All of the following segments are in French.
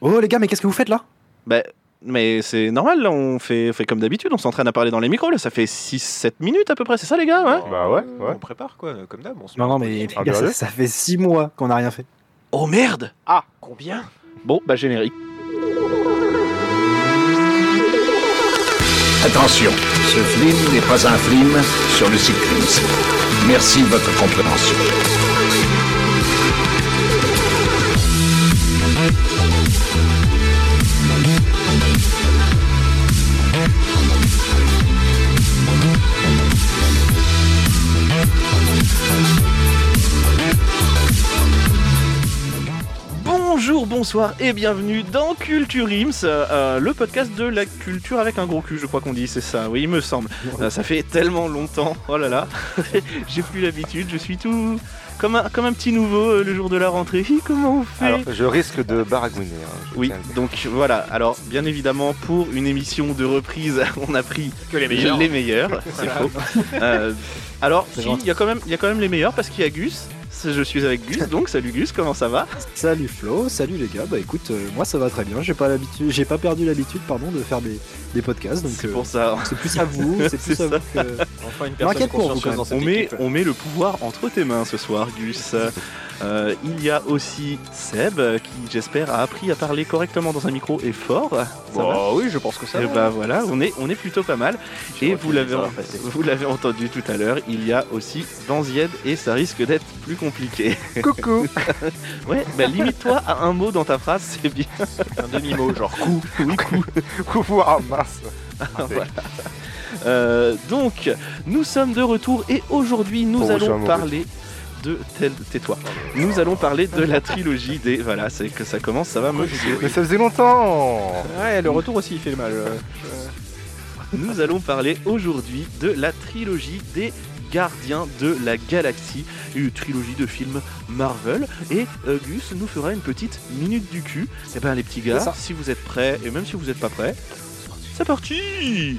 Oh les gars, mais qu'est-ce que vous faites là? Bah, mais c'est normal, là, on fait, comme d'habitude, on s'entraîne à parler dans les micros, là, ça fait 6-7 minutes à peu près, c'est ça les gars ouais? Bah ouais, Euh, ouais. On prépare quoi, comme d'hab. on se Non, non, mais position. les gars, ça, sérieux ça fait 6 mois qu'on n'a rien fait. Oh merde Ah, combien? Bon, bah générique. Attention, ce film n'est pas un film sur le cyclisme. Merci de votre compréhension. Bonjour, bonsoir et bienvenue dans Culture Ims, euh, le podcast de la culture avec un gros cul, je crois qu'on dit, c'est ça, oui, il me semble. Euh, ça fait tellement longtemps, oh là là, j'ai plus l'habitude, je suis tout comme un, comme un petit nouveau euh, le jour de la rentrée. Comment on fait Alors, je risque de baragouiner. hein, Oui, donc voilà, alors bien évidemment pour une émission de reprise, on a pris Que les meilleurs. les meilleurs, c'est faux. Euh, alors, C'est si, il y, a quand même- il y a quand même les meilleurs parce qu'il y a Gus, je suis avec Gus, donc salut Gus, comment ça va? Salut Flo, salut les gars. Bah écoute, euh, moi ça va très bien. J'ai pas l'habitude, j'ai pas perdu l'habitude, pardon, de faire des, des podcasts. Donc C'est euh, pour ça. c'est plus à vous, c'est plus C'est à ça. vous que. Enfin une personne pour vous, quand On met, on met le pouvoir entre tes mains ce soir, Gus. Euh, il y a aussi Seb, euh, qui j'espère a appris à parler correctement dans un micro et fort. Ça va Bah oui, je pense que ça. Et va. bah voilà, on est, on est plutôt pas mal. Et vous l'avez, vous l'avez entendu tout à l'heure, il y a aussi Danzied et ça risque d'être plus compliqué. Coucou Ouais, bah limite-toi à un mot dans ta phrase, c'est bien. Un demi-mot, genre coup. Oui, coup. Coucou Ah mince Voilà. Euh, donc, nous sommes de retour et aujourd'hui nous Pour allons parler de tel tais-toi. Nous allons parler de la trilogie des voilà, c'est que ça commence, ça va me Mais ça faisait longtemps Ouais, le retour aussi il fait mal. euh, Nous allons parler aujourd'hui de la trilogie des Gardiens de la Galaxie, une trilogie de films Marvel. Et euh, Gus nous fera une petite minute du cul. Et ben les petits gars, C'est ça. si vous êtes prêts, et même si vous n'êtes pas prêts, c'est parti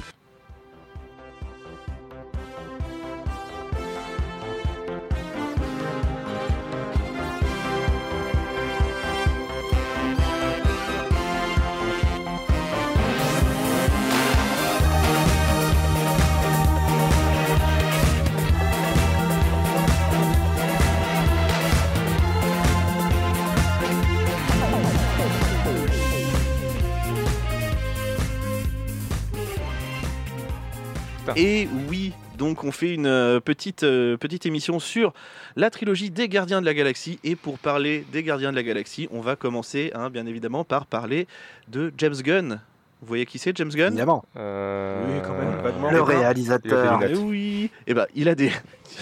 fait une euh, petite, euh, petite émission sur la trilogie des Gardiens de la Galaxie. Et pour parler des Gardiens de la Galaxie, on va commencer hein, bien évidemment par parler de James Gunn. Vous voyez qui c'est James Gunn? Évidemment. Euh, Oui, quand même, vaguement. Le Le réalisateur. lunettes. Eh oui Eh ben, il a des...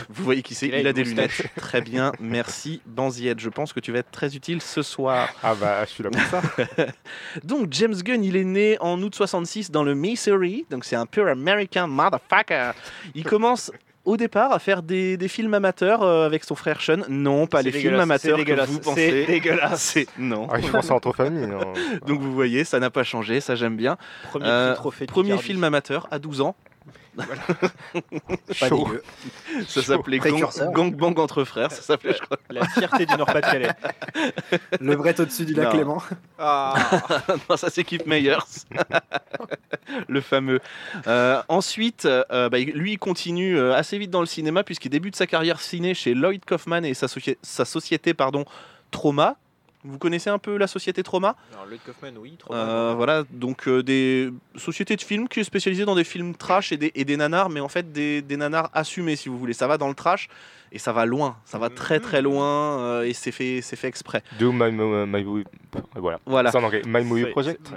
Vous voyez qui c'est Il a Il a une des lunettes. Très bien, merci Banziette. Je pense que tu vas être très utile ce soir. Ah bah, je suis là pour ça. Donc James Gunn, il est né en août 66 dans le Missouri, donc c'est un pure American motherfucker. Il commence au départ à faire des, des films amateurs euh, avec son frère Sean. Non, pas les films dégueulasse, amateurs c'est que dégueulasse, vous c'est pensez. dégueulasse. C'est non. Ah, je pense entre famille. hein. Donc vous voyez, ça n'a pas changé, ça j'aime bien. Premier Euh, trophée. Premier film amateur à 12 ans, Pas Chaud. ça s'appelait Gang, Précurseur. Gangbang entre frères, ça s'appelait je crois. La fierté du Nord-Pas-de-Calais. Le vrai au-dessus du lac Non. Clément. Ah, non, ça c'est Keith Meyers, le fameux. Euh, ensuite, euh, bah, lui il continue euh, assez vite dans le cinéma puisqu'il débute sa carrière ciné chez Lloyd Kaufman et sa, soci- sa société pardon, Trauma. Vous connaissez un peu la société Trauma? Alors, Lloyd Kaufman, oui, trop Euh. Voilà, donc euh, des sociétés de films qui est spécialisée dans des films trash et des, et des nanars, mais en fait des, des nanars assumés si vous voulez. Ça va dans le trash et ça va loin, ça va très très loin euh, et c'est fait, c'est fait exprès. Do my, my, my movie. Voilà. Voilà. En anglais. My movie project.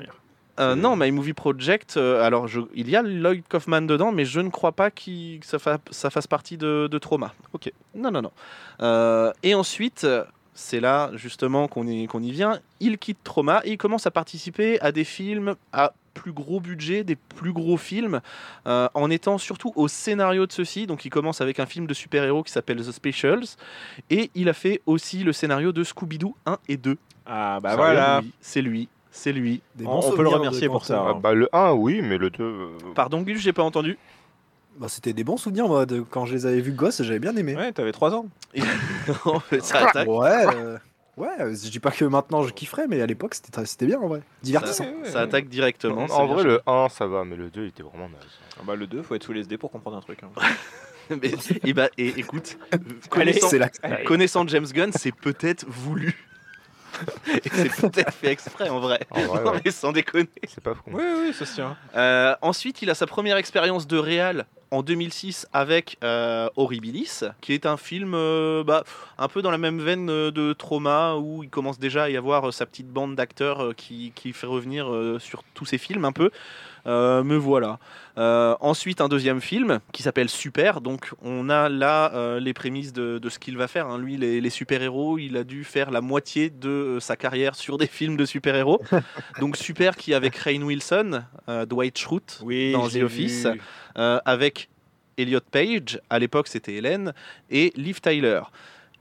Euh, non, My Movie Project, euh, alors je, il y a Lloyd Kaufman dedans, mais je ne crois pas qu'il- que ça, fa- ça fasse partie de, de Trauma. Ok. Non, non, non. Euh, et ensuite, c'est là justement qu'on y, qu'on y vient, il quitte Trauma et il commence à participer à des films à plus gros budget, des plus gros films, euh, en étant surtout au scénario de ceux-ci. Donc il commence avec un film de super-héros qui s'appelle The Specials, et il a fait aussi le scénario de Scooby-Doo 1 et 2. Ah, bah C'est voilà. lui, C'est lui, c'est lui. Des On- bons on peut le remercier pour ça, euh, Ah, bah, le 1, oui, mais le 2. euh, Pardon Gus, j'ai pas entendu. Bah, C'était des bons souvenirs, moi, de quand je les avais vus gosse, j'avais bien aimé. Ouais, t'avais 3 ans. Ça attaque. Ouais, euh, Ouais, euh, je dis pas que maintenant je kifferais, mais à l'époque c'était bien en vrai. Divertissant. Ça, ça attaque directement. En vrai, le 1, ça va, mais le 2, il était vraiment naze. Ah bah, le 2, faut être sous les SD pour comprendre un truc. hein. Mais, et bah, et, écoute, connaissant, la... connaissant James Gunn, c'est peut-être voulu. et c'est peut-être fait exprès en vrai. En vrai, Non, ouais. mais sans déconner. C'est pas fou. Oui, oui, ça se tient. Euh, ensuite, il a sa première expérience de réal en 2006 avec euh, Horribilis, qui est un film euh, bah, un peu dans la même veine euh, de Trauma, où il commence déjà à y avoir sa petite bande d'acteurs qui, qui fait revenir sur tous ses films un peu. Euh, me voilà. Euh, ensuite, un deuxième film qui s'appelle Super. Donc, on a là euh, les prémices de, de ce qu'il va faire. hein. Lui, les, les super-héros, il a dû faire la moitié de sa carrière sur des films de super-héros. donc, Super qui avec Rainn Wilson, Dwight Schrute Oui, dans The Office, avec Elliot Page, à l'époque c'était Hélène, et Liv Tyler.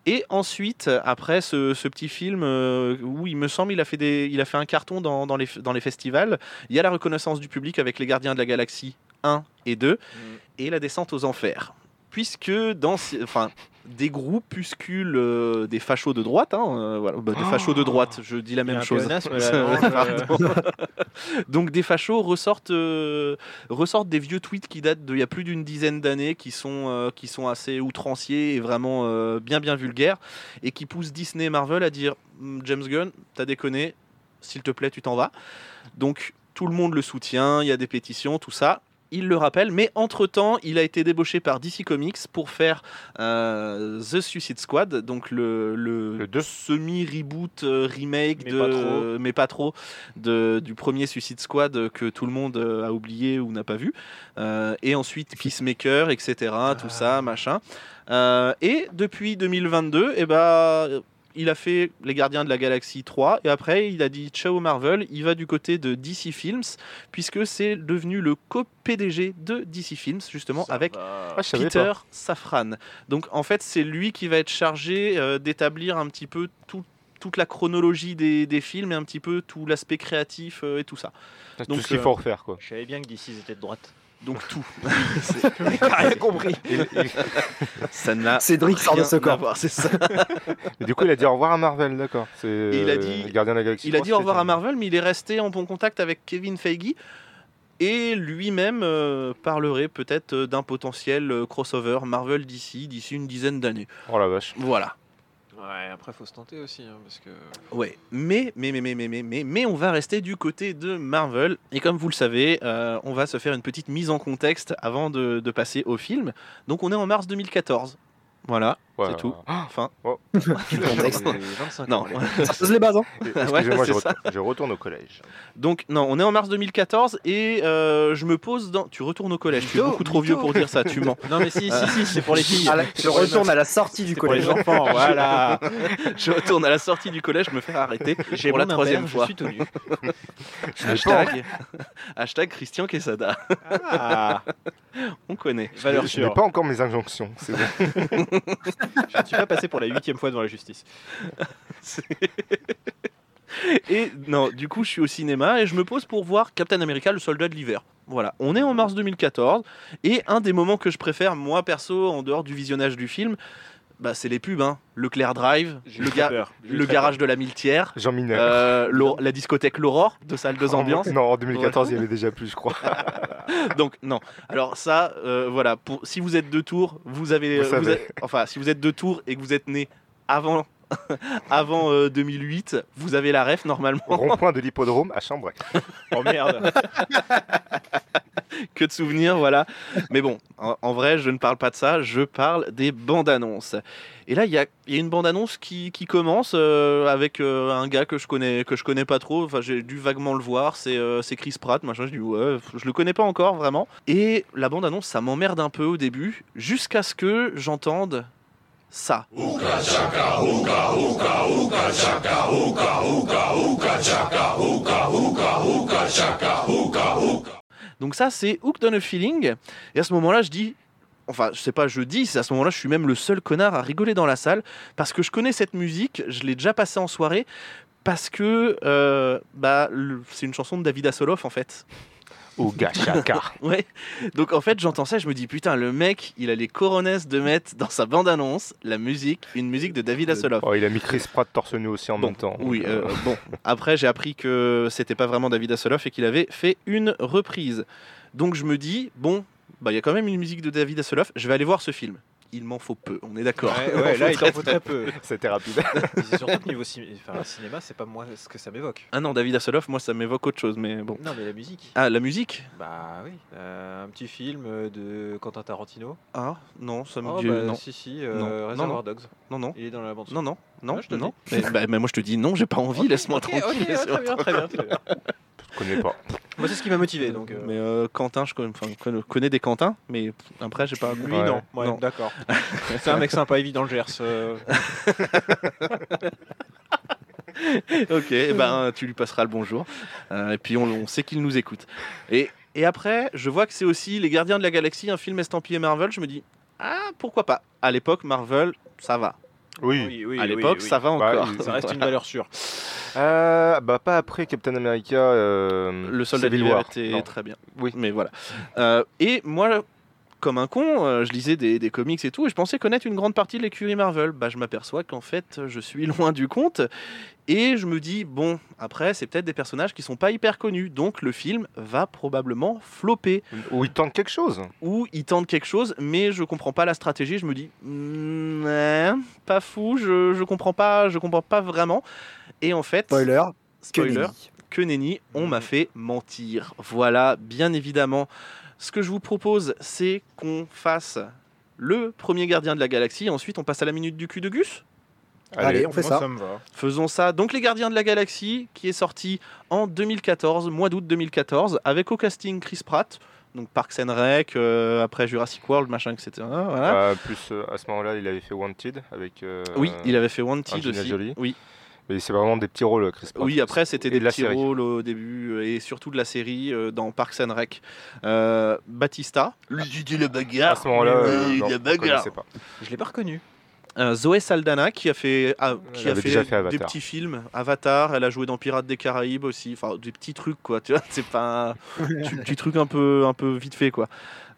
Et ensuite, après ce, ce petit film euh, où il me semble il a fait, des, il a fait un carton dans, dans les, dans les festivals, il y a la reconnaissance du public avec Les Gardiens de la Galaxie 1 et 2 et La descente aux enfers. Puisque dans ce- enfin, des groupuscules euh, des fachos de droite, hein, euh, voilà, bah, des fachos de droite, je dis la même chose. Pardon. Donc des fachos ressortent, euh, ressortent des vieux tweets qui datent d'il y a plus d'une dizaine d'années, qui sont, euh, qui sont assez outranciers et vraiment euh, bien bien vulgaires, et qui poussent Disney et Marvel à dire Hum, James Gunn, t'as déconné, s'il te plaît, tu t'en vas. Donc tout le monde le soutient, il y a des pétitions, tout ça. Il le rappelle, mais entre-temps, il a été débauché par DC Comics pour faire euh, The Suicide Squad, donc le, le, Le semi-reboot, euh, remake, Mais de, pas trop. mais pas trop, de, du premier Suicide Squad que tout le monde euh, a oublié ou n'a pas vu. Et ensuite Peacemaker, etc. Tout ça, machin. Euh, et depuis 2022, eh ben, il a fait Les Gardiens de la Galaxie 3 et après il a dit ciao Marvel, il va du côté de DC Films puisque c'est devenu le co-PDG de DC Films justement Ça avec va. Ah, Peter. Safran. Donc en fait c'est lui qui va être chargé euh, d'établir un petit peu tout- toute la chronologie des, des films et un petit peu tout l'aspect créatif euh, et tout ça. Tout Donc, ce qu'il euh, faut refaire, quoi. Je savais bien que d'ici ils étaient de droite. Donc tout. Rien compris. Et, et- ça n'a Cédric sort de rien ce corps. c'est ça. et du coup, il a dit au revoir à Marvel, d'accord. C'est il a dit- euh, Gardien de la Galaxie. Il a 3, dit au revoir à Marvel, mais il est resté en bon contact avec Kevin Feige. Et lui-même euh, parlerait peut-être euh, d'un potentiel crossover Marvel d'ici d'ici une dizaine d'années. Oh la vache. Voilà. Ouais, après faut se tenter aussi, hein. Ouais. Mais mais mais mais mais mais mais on va rester du côté de Marvel. Et comme vous le savez, euh, on va se faire une petite mise en contexte avant de passer au film. Donc on est en mars 2014. Voilà, Ouais. c'est tout. Enfin, Contexte. J'ai 25 non. Ça pose les bases, hein. Je, ça. retourne- je retourne au collège. Donc non, on est en mars 2014 et euh, je me pose dans. Tu retournes au collège. Tu es beaucoup trop vieux pour dire ça. Tu mens. Non mais si, si, si, c'est pour les filles. La- Je retourne à la sortie du C'est pour les collège. enfants, voilà. Je retourne à la sortie du collège, me faire arrêter J'ai pour la troisième fois. Je suis tout nu. Hashtag, hashtag Christian Quesada. Ah, On connaît. valeur Je n'ai pas encore mes injonctions. C'est bon. Je ne suis pas passé pour la huitième fois devant la justice. Et non, du coup, je suis au cinéma et je me pose pour voir Captain America, le soldat de l'hiver. Voilà, on est en mars 2014 et un des moments que je préfère, moi perso, en dehors du visionnage du film, bah, c'est les pubs. Hein. Leclerc Drive, le, ga- peur. Le garage de la Miltière, Jean Mineur. euh, la discothèque L'Aurore de salle 2 En- ambiance. Non, en 2014, il y avait déjà plus, je crois. Donc non. Alors ça, euh, voilà. Pour si vous êtes de Tours, vous avez, Vous euh, enfin, si vous êtes de Tours et que vous êtes né avant. avant euh, 2008, vous avez la ref normalement. Rond-point de l'hippodrome à Chambray. peur. Oh merde. que de souvenirs, voilà. Mais bon, en, en vrai, je ne parle pas de ça, je parle des bandes annonces. Et là, il y a, il y a une bande annonce qui, qui commence euh, avec euh, un gars que je connais que je connais pas trop. Enfin, j'ai dû vaguement le voir. C'est euh, c'est Chris Pratt, machin. Je dis ouais, je le connais pas encore vraiment. Et la bande annonce, ça m'emmerde un peu au début, jusqu'à ce que j'entende ça. Donc ça, c'est Hooked on a Feeling. Et à ce moment-là, je dis, enfin, je sais pas, je dis, à ce moment-là, je suis même le seul connard à rigoler dans la salle parce que je connais cette musique, je l'ai déjà passée en soirée parce que euh, bah, c'est une chanson de David Hasselhoff en fait. Au gachaka. Ouais. Donc en fait, j'entends ça, je me dis putain, le mec, il a les coronets de mettre dans sa bande-annonce la musique, une musique de David Hasselhoff. Oh, il a mis Chris Pratt torse nu aussi en Bon, même temps. Oui, euh, bon. Après, j'ai appris que c'était pas vraiment David Hasselhoff et qu'il avait fait une reprise. Donc je me dis, bon, bah il y a quand même une musique de David Hasselhoff, je vais aller voir ce film. Il m'en faut peu, on est d'accord. Ouais, là, il t'en faut très peu. C'était rapide. Surtout que niveau enfin, cinéma, c'est pas moi ce que ça m'évoque. Ah non, David Hasselhoff, moi ça m'évoque autre chose, mais bon. Non, mais la musique. Ah, la musique? Bah oui, euh, un petit film euh, de Quentin Tarantino. Ah, non, ça me Oh, dit. bah, non. si, si, euh, Non. Non, Reservoir non. Dogs. non, non, Il est dans la bande. non, non, non, Ah, je te non. Mais, bah, mais moi je te dis non, j'ai pas envie, laisse-moi tranquille. Bien, très bien. très bien. Je connais pas. Moi, c'est ce qui m'a motivé. Donc, euh, Mais euh, Quentin, je connais, enfin, je connais des Quentin, mais après j'ai pas. lui, Ouais. non. Ouais, Non. D'accord. c'est un mec sympa, il vit dans le Gers. euh. ok, eh ben, tu lui passeras le bonjour. Euh, et puis on, on sait qu'il nous écoute. Et, et après, je vois que c'est aussi Les Gardiens de la Galaxie, un film estampillé Marvel. Je me dis, ah, pourquoi pas À l'époque, Marvel, ça va. Oui. oui, à l'époque, oui. ça va Bah, encore. Ça reste une valeur sûre. Euh, bah pas après Captain America. euh, Le soldat War. était Non. très bien. Oui. Mais voilà. Euh, et moi, comme un con, euh, je lisais des, des comics et tout, et je pensais connaître une grande partie de l'écurie Marvel. Bah, je m'aperçois qu'en fait, je suis loin du compte. Et je me dis, bon, après, c'est peut-être des personnages qui sont pas hyper connus. Donc le film va probablement flopper. Où il tente quelque chose. Ou il tente quelque chose, mais je comprends pas la stratégie. Je me dis, Hmm, pas fou, je, je comprends pas, je comprends pas vraiment. Et en fait, Spoiler. spoiler, que nenni. que nenni, on m'a fait mentir. Voilà, bien évidemment. Ce que je vous propose, c'est qu'on fasse le premier gardien de la galaxie. Ensuite, on passe à la minute du cul de Gus. Allez, on fait ça. me va. Faisons ça. Donc, les gardiens de la galaxie, qui est sorti en 2014, mois d'août 2014, avec au casting Chris Pratt. Donc Parks and Rec, euh, après Jurassic World, machin, etc. Voilà. Euh, plus euh, à ce moment-là, il avait fait Wanted avec. euh, oui, il avait fait Wanted Angelina aussi. Jolie. Oui. Mais c'est vraiment des petits rôles, Chris Pratt. Oui, après c'était des de petits série. rôles au début euh, et surtout de la série euh, dans Parks and Rec. Euh, Batista, lui c'était la bagarre. À ce moment-là, euh, non, la je bagarre. connaissais pas. Je l'ai pas reconnu. Euh, Zoé Saldana qui a fait, ah, qui a fait, déjà fait des Avatar. petits films. Avatar, elle a joué dans Pirates des Caraïbes aussi. Enfin, des petits trucs quoi. Tu vois, c'est pas un petit, petit truc un peu, un peu vite fait quoi.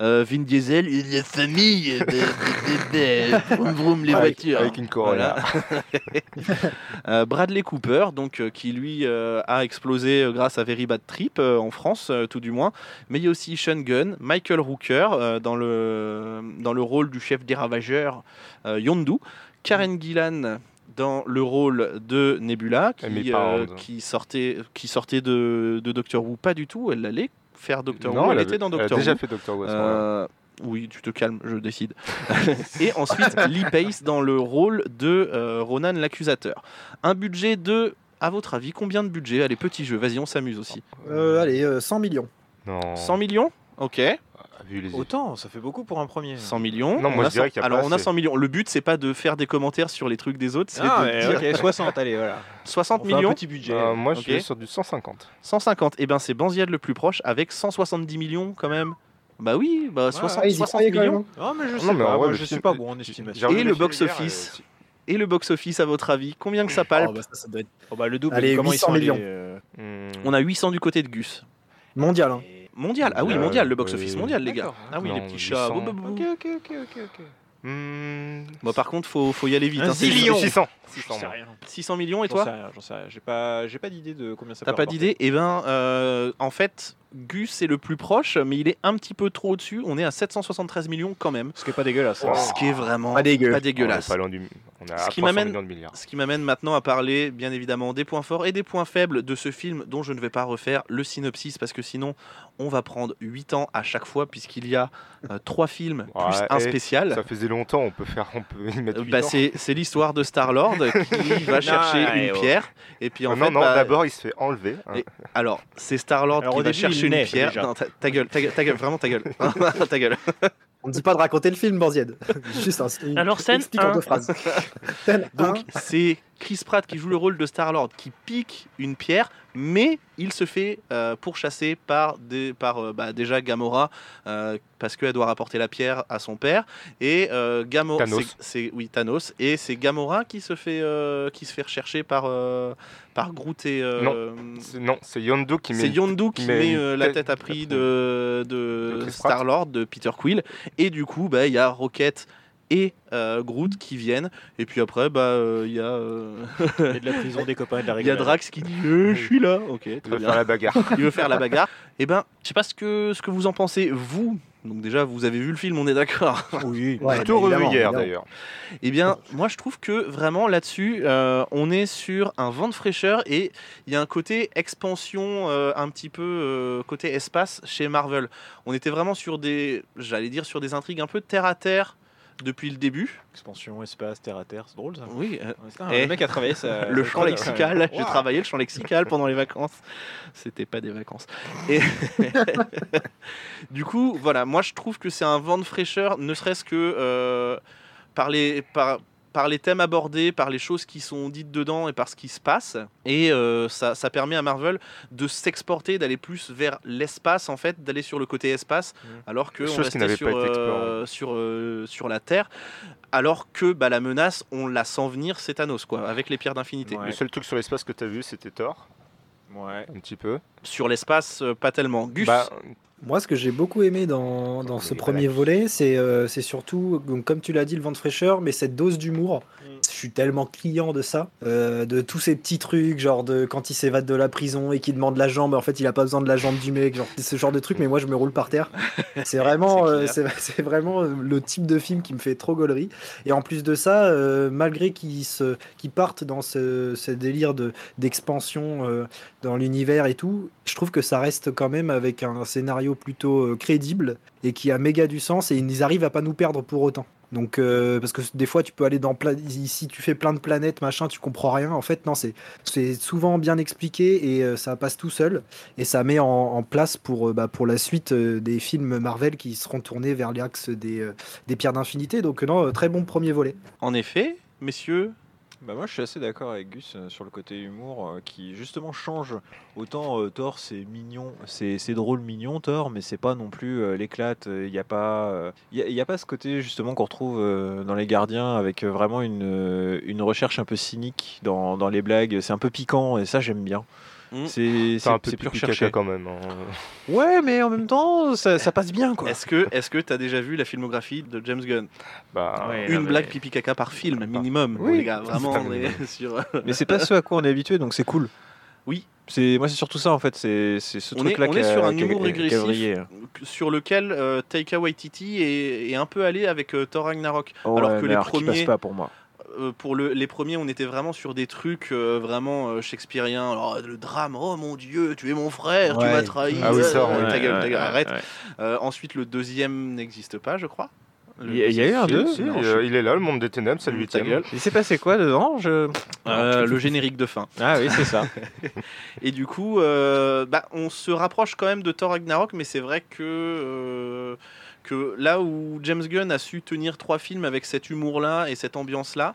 Euh, Vin Diesel, la famille, euh, de- vroom, vroom, les Avec- voitures. Avec une Corolla. Euh, Bradley Cooper, donc euh, qui lui euh, a explosé euh, grâce à Very Bad Trip euh, en France, euh, tout du moins. Mais il y a aussi Sean Gunn, Michael Rooker euh, dans le dans le rôle du chef des ravageurs euh, Yondu, Karen Gillan dans le rôle de Nebula, qui, Pound. qui sortait qui sortait de, de Doctor Who, pas du tout. Elle allait faire Doctor Who, elle, était dans déjà fait Doctor Who. Euh, oui, tu te calmes, je décide. et ensuite, Lee Pace dans le rôle de euh, Ronan l'accusateur. Un budget de, à votre avis, combien de budget? Allez, petit jeu, vas-y, on s'amuse aussi. Euh, allez, euh, 100 millions. Non. 100 millions? Ok, vu les- Autant, ça fait beaucoup pour un premier. 100 millions. Non, moi, je dirais 100 qu'il y a Alors, pas on a assez. 100 millions. Le but, c'est pas de faire des commentaires sur les trucs des autres, c'est Ah, de mais dire ok, 60, allez, voilà. 60 On fait un millions, petit budget. Euh, moi, je suis sur du 150. 150. Et ben, c'est Banzied le plus proche avec 170 millions quand même. Bah oui, bah 60, Ah, ils y 60 croyaient quand millions. même. Non, mais je sais Non, mais en pas, vrai, moi, le je film- suis pas bon en estimation. Et le box-office. euh, Et le box-office, à votre avis, combien que ça palpe Oh, bah, ça, ça doit être Oh, bah, le double, Allez, comment 800 ils sont millions. euh, hmm, On a 800 du côté de Gus. mondial. Hein. Mondial, ah oui, Euh, mondial, le box-office mondial, les gars. Ah oui, Non, les petits chats. 800. Bou, bou, bou. Ok, ok, ok, ok, ok. Bon, par contre, faut, faut y aller vite. Un hein, c'est- zillion. 600. J'en 600 sais moi. rien. 600 millions et J'en sais toi rien, j'en sais rien. J'ai pas, j'ai pas d'idée de combien ça T'as peut pas d'idée Eh ben, euh, en fait, Gus est le plus proche, mais il est un petit peu trop au-dessus. On est à 773 millions quand même. Ce qui est pas dégueulasse. Ce qui est vraiment Pas dégueu. pas On est dégueulasse. pas loin du- On a Ce qui 300 m'amène-. Ce qui maintenant à parler, bien évidemment, des points forts et des points faibles de ce film dont je ne vais pas refaire le synopsis parce que sinon on va prendre 8 ans à chaque fois puisqu'il y a euh, trois films plus Ouais, un spécial. Ça faisait longtemps, on peut faire, on peut y mettre Euh, 8 bah, ans. c'est c'est l'histoire de Star-Lord qui va chercher une ouais. pierre et puis en non, fait non, bah, d'abord il se fait enlever. hein. Et- alors c'est Star-Lord Alors, qui va début, chercher il une pierre déjà. non ta, ta gueule ta gueule ta gueule vraiment ta gueule ta gueule On ne dit pas de raconter le film, Banzied. Juste un, une Alors, scène explique en un. deux phrases. Scène donc c'est Chris Pratt qui joue le rôle de Star-Lord qui pique une pierre, mais il se fait euh, pourchasser par, des, par euh, bah, déjà Gamora euh, parce qu'elle doit rapporter la pierre à son père et Gamora Thanos. c'est- c'est oui Thanos et c'est Gamora qui se fait qui se fait rechercher par par Groot et euh, C'est- Non, c'est Yondu qui c'est met. Yondu qui met la tête- à prix de, de, De Pratt. Star-Lord, de Peter Quill. Et du coup, bah, il y a Rocket et euh, Groot qui viennent. Et puis après, bah, euh, il y a, euh, Et de la prison des copains et de la il y a. Drax qui dit Euh, Je suis là. Ok, Il bien. faire la bagarre. Il veut faire la bagarre. Et ben, je sais pas ce que, ce que vous en pensez, vous. Donc déjà, vous avez vu le film, on est d'accord. Oui. Ouais, Tout revu hier d'ailleurs. Eh bien, moi je trouve que vraiment là-dessus, euh, on est sur un vent de fraîcheur et il y a un côté expansion, euh, un petit peu euh, côté espace chez Marvel. On était vraiment sur des, j'allais dire, sur des intrigues un peu terre à terre depuis le début. Expansion, espace, terre à terre, c'est drôle ça. Oui, euh, Eh, le mec a travaillé ça. le champ lexical, ouais. j'ai travaillé le champ lexical pendant les vacances. C'était pas des vacances. Et du coup, voilà, moi je trouve que c'est un vent de fraîcheur, ne serait-ce que euh, par, les, par, par les thèmes abordés, par les choses qui sont dites dedans et par ce qui se passe. Et euh, ça, ça permet à Marvel de s'exporter, d'aller plus vers l'espace en fait, d'aller sur le côté espace, Mhm. alors que on restait sur, euh, sur, euh, sur la Terre. Alors que bah, la menace, on la sent venir, c'est Thanos, quoi, avec les pierres d'infinité. Ouais. Le seul truc sur l'espace que t'as vu, c'était Thor, Ouais. un petit peu. Sur l'espace, pas tellement. Gus, Bah, Moi, ce que j'ai beaucoup aimé dans, dans ce premier volet, c'est euh, c'est surtout, donc, comme tu l'as dit, le vent de fraîcheur, mais cette dose d'humour. Je suis tellement client de ça, euh, de tous ces petits trucs, genre de quand il s'évade de la prison et qu'il demande la jambe, en fait, il a pas besoin de la jambe du mec, genre ce genre de truc, mais moi, je me roule par terre. C'est vraiment, C'est euh, vraiment euh, le type de film qui me fait trop gaulerie. Et en plus de ça, malgré qu'ils qu'ils partent dans ce, ce délire de d'expansion dans l'univers et tout, je trouve que ça reste quand même avec un scénario plutôt crédible et qui a méga du sens et ils arrivent à pas nous perdre pour autant. Donc euh, parce que des fois tu peux aller dans plein ici tu fais plein de planètes machin tu comprends rien. En fait non c'est souvent bien expliqué et euh, ça passe tout seul. Et ça met en, place pour euh, bah, pour la suite des films Marvel qui seront tournés vers l'axe des des pierres d'infinité. Donc non très bon premier volet. en effet, messieurs, Bah moi je suis assez d'accord avec Gus euh, sur le côté humour euh, qui justement change. Autant euh, Thor c'est mignon, c'est c'est drôle mignon Thor, mais c'est pas non plus l'éclate. Il n'y a pas, il a, pas ce côté justement qu'on retrouve dans les Gardiens avec vraiment une une recherche un peu cynique dans, dans les blagues. C'est un peu piquant et ça j'aime bien. Mm. C'est c'est un peu recherché. caca quand même. hein. Ouais, mais en même temps ça, ça passe bien quoi. est-ce que est-ce que t'as déjà vu la filmographie de James Gunn? Bah, Ouais. Une blague mais- pipi caca par film minimum, Oui. les gars, vraiment. On est sur. Mais c'est pas ce à quoi on est habitué, donc c'est cool. Oui. C'est moi c'est surtout ça en fait, c'est c'est ce On est- truc là on est sur un humour régressif. sur lequel euh, Taika Waititi est, est un peu allé avec euh, Thor Ragnarok. Oh, Alors ouais, que les alors qu'il passe premiers- pas pour moi. Euh, pour le- les premiers, on était vraiment sur des trucs euh, vraiment euh, shakespeariens. Alors, le drame, oh mon dieu, tu es mon frère, tu m'as trahi. Ah oui, ça, ouais. ta gueule, ta Ouais, gueule, ouais, arrête. ouais. Euh, ensuite, le deuxième n'existe pas, je crois. Le Il y a- eu un deuxième deux Si, film, non, je- il est là, le monde des ténèbres, c'est le Ta huitième. gueule. Il s'est passé quoi dedans je... Euh, le générique de fin. Ah oui, c'est ça. Et du coup, euh, bah, on se rapproche quand même de Thor Ragnarok, mais c'est vrai que, euh, que là où James Gunn a su tenir trois films avec cet humour-là et cette ambiance-là,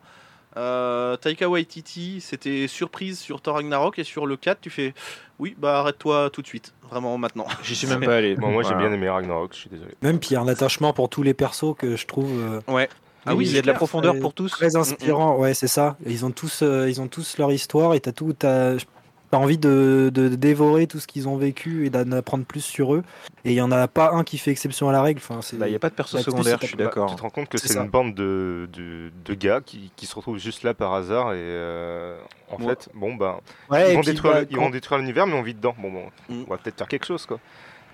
euh, Taika Waititi, c'était surprise sur Thor Ragnarok et sur le 4, tu fais oui, bah arrête-toi tout de suite, vraiment maintenant. J'y suis même pas allé. Bon, moi j'ai bien aimé Ragnarok, je suis désolé. Même puis il y a un attachement pour tous les persos que je trouve euh, Ouais. Ah oui, il y a de la profondeur pour tous. très inspirant ouais c'est ça ils ont tous euh, ils ont tous leur histoire et t'as tout t'as t'as envie de, de dévorer tout ce qu'ils ont vécu et d'en apprendre plus sur eux et il y en a pas un qui fait exception à la règle enfin Bah, il n'y a pas de perso secondaire, je suis Bah, d'accord. tu te rends compte que C'est une bande de, de, de gars qui, qui se retrouvent juste là par hasard et euh, en Ouais. fait, bon bah, Ouais, ils, et vont puis, détruire, bah, ils vont détruire l'univers, mais on vit dedans. Bon, bon, Mm. on va peut-être faire quelque chose quoi.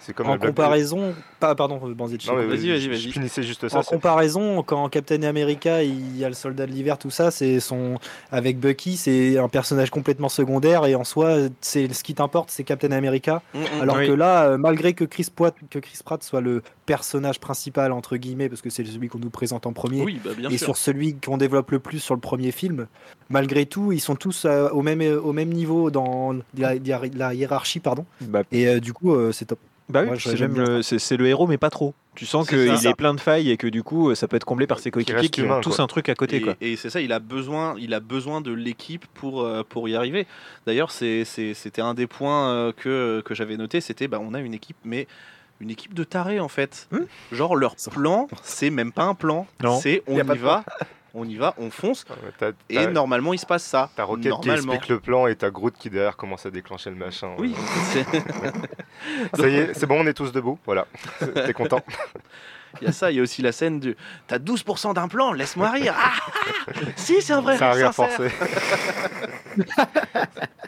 C'est comme en comparaison pas pardon Vas-y, vas-y, vas-y. Je finissais juste ça. En comparaison, quand Captain America, il y a le soldat de l'hiver, tout ça, c'est son avec Bucky, c'est un personnage complètement secondaire et en soi, c'est ce qui t'importe, c'est Captain America. Mm, mm. Alors Oui. que là, euh, malgré que Chris, Pratt, que Chris Pratt soit le personnage principal entre guillemets, parce que c'est celui qu'on nous présente en premier, oui, bah, bien et sûr. sur celui qu'on développe le plus sur le premier film, malgré tout, ils sont tous euh, au même au même niveau dans la, la hiérarchie, pardon. Bah, Et euh, du coup, euh, c'est top. Bah oui, c'est le, c'est, c'est le héros, mais pas trop. Tu sens C'est qu'il est plein de failles et que du coup, ça peut être comblé par ses coéquipiers qui ont humain, tous quoi. un truc à côté. Et, Quoi. et c'est ça, il a besoin, il a besoin de l'équipe pour, euh, pour y arriver. D'ailleurs, c'est- c'est- c'était un des points euh, que, que j'avais noté, c'était bah, on a une équipe, mais une équipe de tarés en fait. Hmm. Genre leur plan, c'est même pas un plan, Non. c'est on Y va, on y va, on fonce, T'as et normalement il se passe ça. t'as Rocket qui explique le plan et t'as Groot qui derrière commence à déclencher le machin. Oui, c'est- Ça y est, c'est bon, on est tous debout. Voilà. T'es content il y a ça, il y a aussi la scène du T'as 12% d'un plan, laisse-moi rire. Ah, ah si, c'est un vrai C'est un rire sincère. forcé.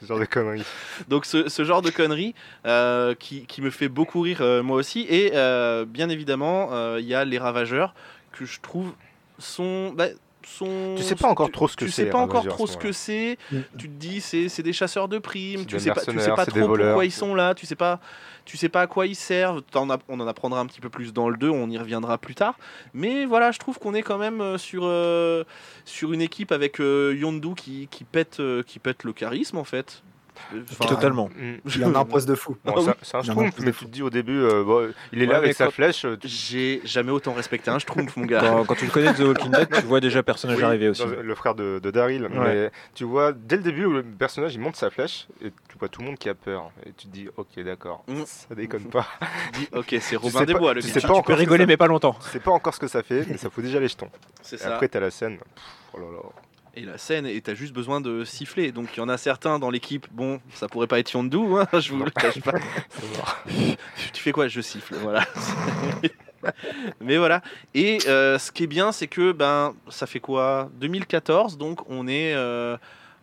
Ce genre de conneries. Donc ce, ce genre de conneries euh, qui, qui me fait beaucoup rire euh, moi aussi. Et euh, bien évidemment, il y a les ravageurs que je trouve sont... bah, sont Tu sais pas encore tu- trop ce que tu c'est, sais pas encore trop ce que c'est. Mm. Tu te dis c'est c'est des chasseurs de primes. Tu sais pas tu sais pas trop voleurs. pourquoi ils sont là. Tu sais pas tu sais pas à quoi ils servent. On en apprendra un petit peu plus dans le 2. On y reviendra plus tard. Mais voilà, je trouve qu'on est quand même euh, sur euh, sur une équipe avec euh, Yondu qui qui pète euh, qui pète le charisme en fait. Enfin, Totalement. Mm. Il en impose de fou. Bon, Ah c'est un a schtroumpf, mais tu te dis au début, euh, bon, il est Ouais, là avec sa quand- flèche. euh, tu- J'ai jamais autant respecté un schtroumpf, mon gars. Quand, quand tu le connais de The Walking Dead, tu vois déjà le personnage Oui, arriver aussi. le frère de, de Daryl. Mais tu vois, dès le début, où le personnage il monte sa flèche et tu vois tout le monde qui a peur. Et tu te dis, ok, d'accord, Mm. ça déconne pas. Dis, ok, c'est sais Robin des pas- Bois, le tu gars. sais Tu pas peux rigoler, ça- mais pas longtemps. Je sais pas encore ce que ça fait, mais ça fout déjà les jetons. C'est Et ça. après, t'as la scène. Oh là là. Et la scène, et t'as juste besoin de siffler. Donc il y en a certains dans l'équipe, bon, ça pourrait pas être Yondu, hein, je vous le cache pas. Tu fais quoi Je siffle, voilà. Mais voilà. Et euh, ce qui est bien, c'est que ben ça fait quoi? 2014, donc on est euh,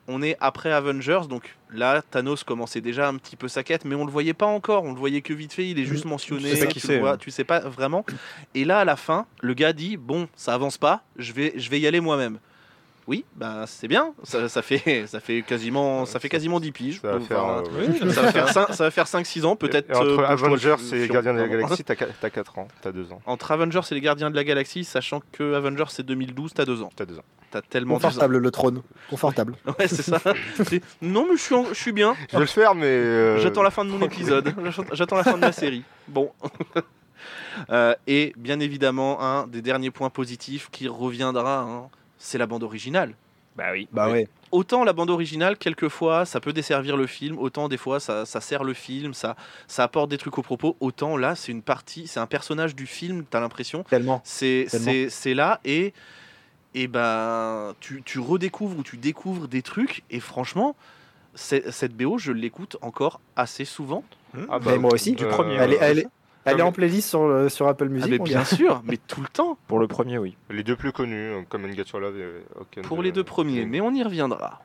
on est après Avengers, donc là Thanos commençait déjà un petit peu sa quête, mais on le voyait pas encore, on le voyait que vite fait, il est juste mentionné, Tu sais tu, le vois, hein. tu sais pas vraiment. Et là à la fin, le gars dit bon, ça avance pas, je vais je vais y aller moi-même. Oui, bah c'est bien, ça, ça fait ça fait quasiment ça fait quasiment 10 piges. Ça va faire. euh, ça va faire cinq- ça va faire 5 6 ans peut-être et entre euh, Avengers et fion, Gardiens de la. Galaxie, t'as 4 ans, t'as 2 ans. Entre Avengers et les Gardiens de la Galaxie, sachant que Avengers c'est 2012, t'as deux ans. T'as 2 ans. T'as tellement. Confortable le trône. Confortable. Ouais, c'est ça. Non, mais je suis, en- je suis bien. Je vais le faire, mais. euh, J'attends la fin de mon épisode. J'attends- J'attends la fin de ma série. Bon. Euh, et bien évidemment, un des derniers points positifs qui reviendra, hein, c'est la bande originale. Bah oui. Bah ouais. Autant la bande originale, quelquefois, ça peut desservir le film, autant des fois, ça, ça sert le film, ça, ça apporte des trucs au propos, autant là, c'est une partie, c'est un personnage du film, t'as l'impression, Tellement. c'est Tellement. c'est- c'est là et et ben tu, tu redécouvres ou tu découvres des trucs et franchement cette BO je l'écoute encore assez souvent Ah Mais moi aussi. du premier, Elle est, elle est, elle est en playlist sur, le- sur Apple Ah, Music. mais mon bien gars. sûr mais tout le temps Pour le premier, oui. Les deux plus connus, euh, comme Get Your Love et Hocken pour de- les deux premiers mais on y reviendra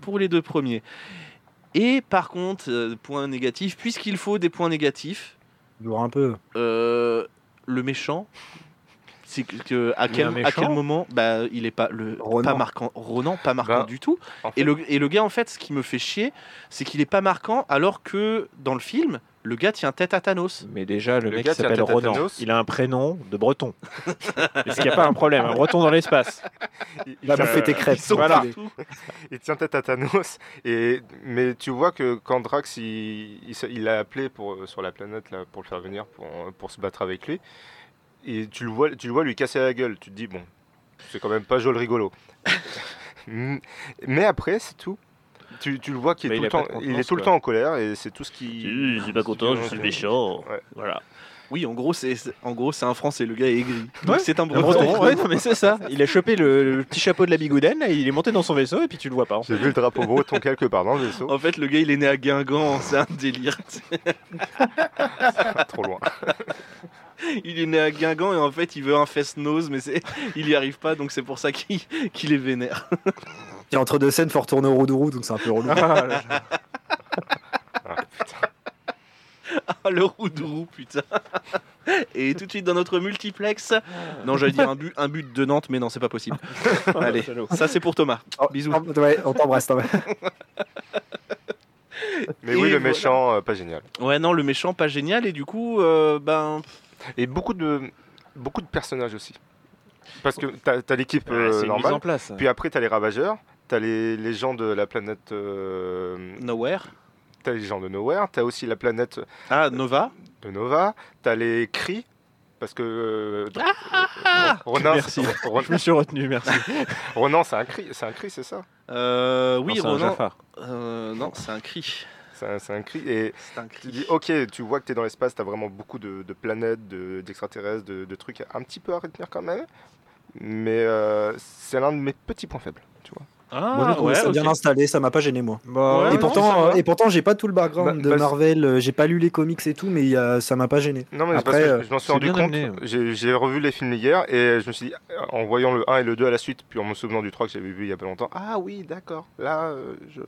pour les deux premiers et par contre euh, point négatif puisqu'il faut des points négatifs Toujours un peu. euh, le méchant c'est que, que- à, Il y a quel, un à méchant quel moment bah il est pas le Ronan. pas marquant Ronan pas marquant Ben, du tout En fait, Et le, et le gars, en fait, ce qui me fait chier, c'est qu'il est pas marquant, alors que dans le film, le gars tient tête à Thanos. Mais déjà, le, Le mec s'appelle Ronan. Il a un prénom de breton. Est-ce qu'il n'y a pas un problème Un breton dans l'espace. il, tient, bouffer tes crêpes. Ils sont Voilà. partout. il tient tête à Thanos. Et, mais tu vois que quand Drax il, il, s- il l'a appelé pour, euh, sur la planète là, pour le faire venir, pour, euh, pour se battre avec lui, et tu le, vois, tu le vois lui casser la gueule. Tu te dis, bon, c'est quand même pas joli rigolo. Mais après, c'est tout. Tu, tu le vois qu'il est, Mais tout il le pas temps, il est tout le temps en colère et c'est tout ce qui. je suis pas content, je suis méchant. Ouais. Voilà. Oui, en gros, c'est en gros, c'est un Français, le gars est aigri. Ouais, c'est un Un breton. breton, ouais, non, mais c'est ça. Il a chopé le, le petit chapeau de la bigoudaine, et il est monté dans son vaisseau, et puis tu le vois pas. J'ai vu le drapeau breton quelque part dans le vaisseau. En fait, le gars, il est né à Guingamp, c'est un délire. Trop loin. Il est né à Guingamp et en fait, il veut un fest-nose, mais c'est- il y arrive pas, donc c'est pour ça qu'il qu'il est vénère. Et entre deux scènes, faut retourner au Roudourou, donc c'est un peu relou. Ah, là, Ah, le roudourou, putain. Et tout de suite dans notre multiplex. Non, j'allais dire un but, un but de Nantes, mais non, c'est pas possible. Allez, ça c'est pour Thomas. Oh, Bisous. oh, ouais, on t'embrasse. Thomas. Mais Et oui, le voilà. méchant, euh, pas génial. Ouais, non, le méchant pas génial et du coup, euh, ben, Et beaucoup de, beaucoup de personnages aussi. Parce que t'as as, l'équipe Ouais, euh, normale, en place. puis après t'as les ravageurs, t'as les, les gens de la planète, euh, Nowhere. t'as les gens de Nowhere, t'as aussi la planète, Ah, Nova. de Nova. T'as les cris. Parce que. euh, Ah Ronan, Merci. Ron- Je me suis retenu, merci. Ronan, c'est un cri, c'est un cri, c'est ça? Euh, oui, Non, c'est un Ronan. Jafar. Euh, non, c'est un cri. C'est un, c'est un cri. Et C'est un tu cri. dis, ok, tu vois que tu es dans l'espace, tu as vraiment beaucoup de, de planètes, de- d'extraterrestres, de, de trucs un petit peu à retenir quand même. Mais euh, c'est l'un de mes petits points faibles, tu vois. Ah, Moi, trouvé ça bien installé, ça m'a pas gêné moi. Bah, Ouais, et, non, pourtant, euh, et pourtant, j'ai pas tout le background Bah, de bah, Marvel, euh, j'ai pas lu les comics et tout, mais il y a- ça m'a pas gêné. Non, mais Après, parce que euh, je m'en suis rendu compte. J'ai revu les films hier et je me suis dit, en voyant le 1 et le 2 à la suite, puis en me souvenant du 3 que j'avais vu il y a pas longtemps, ah oui, d'accord, là, je,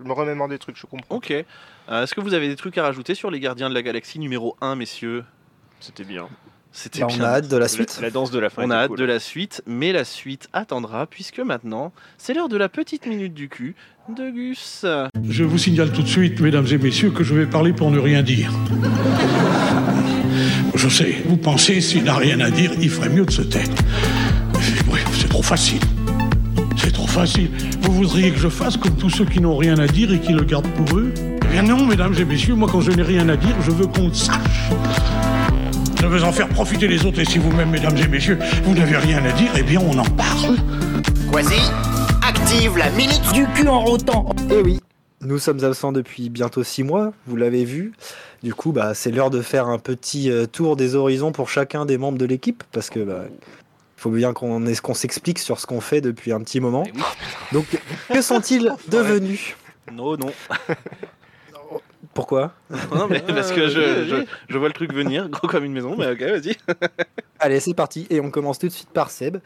je me remémore des trucs, je comprends. Ok. Euh, Est-ce que vous avez des trucs à rajouter sur les Gardiens de la Galaxie numéro 1, messieurs? C'était bien. C'était Bah, on bien. a hâte de la suite. La, la danse de la fin. On a hâte cool. de la suite, mais la suite attendra, puisque maintenant, c'est l'heure de la petite minute du cul de Gus. Je vous signale tout de suite, mesdames et messieurs, que je vais parler pour ne rien dire. Je sais, vous pensez, s'il n'a rien à dire, il ferait mieux de se taire. Oui, c'est trop facile. C'est trop facile. Vous voudriez que je fasse comme tous ceux qui n'ont rien à dire et qui le gardent pour eux? Eh bien non, mesdames et messieurs, moi quand je n'ai rien à dire, je veux qu'on le sache. Je veux en faire profiter les autres, et si vous-même, mesdames et messieurs, vous n'avez rien à dire, eh bien on en parle. Quasi, active la minute du cul en rotant. Et oui, nous sommes absents depuis bientôt 6 mois, vous l'avez vu. Du coup, bah, c'est l'heure de faire un petit euh, tour des horizons pour chacun des membres de l'équipe, parce que bah, il faut bien qu'on ait- qu'on s'explique sur ce qu'on fait depuis un petit moment. Eh oui. Donc, que sont-ils devenus? Non, non. Pourquoi Non, mais parce que je, je, je vois le truc venir, gros comme une maison, mais ok, vas-y. Allez, c'est parti, et on commence tout de suite par Seb,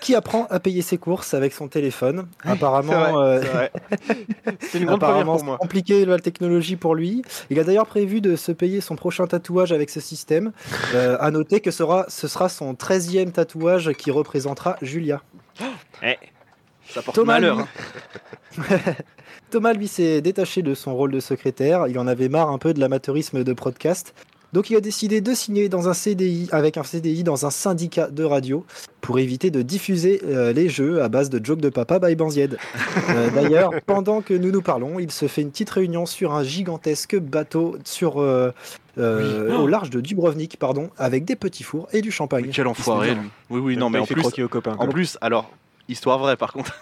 qui apprend à payer ses courses avec son téléphone. Apparemment, euh, C'est une grande première Apparemment, pour moi. compliqué la technologie pour lui. Il a d'ailleurs prévu de se payer son prochain tatouage avec ce système. Euh, à noter que sera, ce sera son 13e tatouage qui représentera Julia. Ça porte Thomas, malheur. lui- hein. Thomas, lui, s'est détaché de son rôle de secrétaire. Il en avait marre un peu de l'amateurisme de podcast. Donc, il a décidé de signer dans un CDI, avec un CDI dans un syndicat de radio pour éviter de diffuser euh, les jeux à base de jokes de papa by Banzied. Euh, D'ailleurs, pendant que nous nous parlons, il se fait une petite réunion sur un gigantesque bateau sur, euh, euh, Oui. au large de Dubrovnik, pardon, avec des petits fours et du champagne. Quel enfoiré, lui. Oui, oui, non, mais en fait plus, croquer aux copains. en plus, alors, histoire vraie par contre.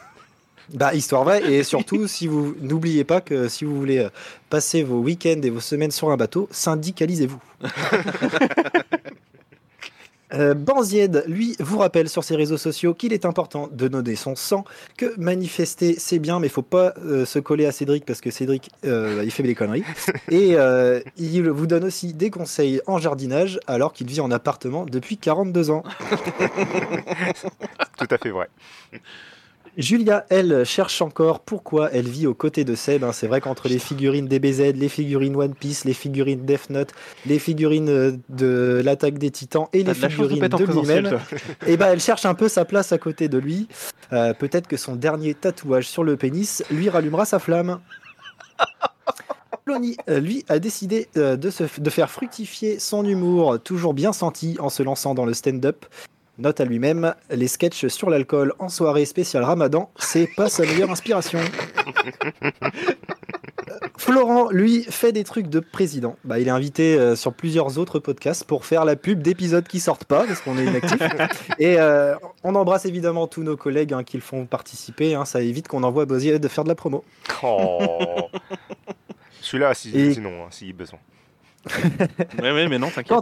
Bah, histoire vraie, et surtout, si vous n'oubliez pas que si vous voulez euh, passer vos week-ends et vos semaines sur un bateau, syndicalisez-vous. Euh, Banzied, lui, vous rappelle sur ses réseaux sociaux qu'il est important de donner son sang, que manifester c'est bien, mais il faut pas euh, se coller à Cédric parce que Cédric, euh, il fait des conneries. Et il vous donne aussi des conseils en jardinage alors qu'il vit en appartement depuis 42 ans. Tout à fait vrai. Julia, elle, cherche encore pourquoi elle vit aux côtés de Seb. hein. C'est vrai qu'entre les figurines DBZ, les figurines One Piece, les figurines Death Note, les figurines euh, de l'attaque des titans et les de de figurines de présentiel, lui-même, et ben elle cherche un peu sa place à côté de lui. Euh, Peut-être que son dernier tatouage sur le pénis lui rallumera sa flamme. Clony, euh, lui, a décidé de, se, de faire fructifier son humour, toujours bien senti, en se lançant dans le stand-up. Note à lui-même, les sketchs sur l'alcool en soirée spéciale ramadan, c'est pas sa meilleure inspiration. Florent, lui, fait des trucs de président. Bah, il est invité euh, sur plusieurs autres podcasts pour faire la pub d'épisodes qui sortent pas, parce qu'on est inactif. Et euh, on embrasse évidemment tous nos collègues hein, qui le font participer. hein. ça évite qu'on envoie Bosier de faire de la promo. Oh. Celui-là, si, Et- sinon, hein, s'il besoin. Ouais, ouais, mais non, t'inquiète.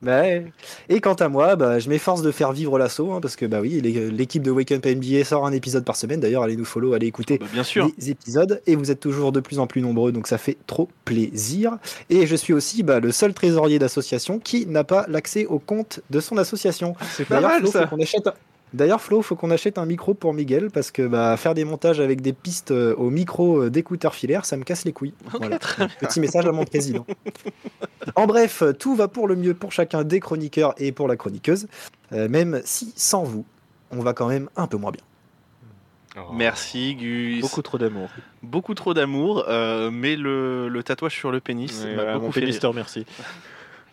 Bah ouais. Et quant à moi, bah, je m'efforce de faire vivre l'assaut, hein, parce que bah oui, l'équipe de Wake Up NBA sort un épisode par semaine. D'ailleurs, allez nous follow, allez écouter Bah, bien sûr. les épisodes. Et vous êtes toujours de plus en plus nombreux, donc ça fait trop plaisir. Et je suis aussi bah, le seul trésorier d'association qui n'a pas l'accès au compte de son association. C'est pas mal Flo, faut ça. qu'on achète D'ailleurs, Flo, faut qu'on achète un micro pour Miguel parce que bah, faire des montages avec des pistes euh, au micro euh, d'écouteurs filaires, ça me casse les couilles. Voilà. Petit message à mon président. En bref, tout va pour le mieux pour chacun des chroniqueurs et pour la chroniqueuse, Euh, même si sans vous, on va quand même un peu moins bien. Oh. Merci Gus. Beaucoup trop d'amour. Beaucoup trop d'amour, euh, mais le, le tatouage sur le pénis Ouais, m'a voilà, beaucoup mon fait pénis rire. te remercie.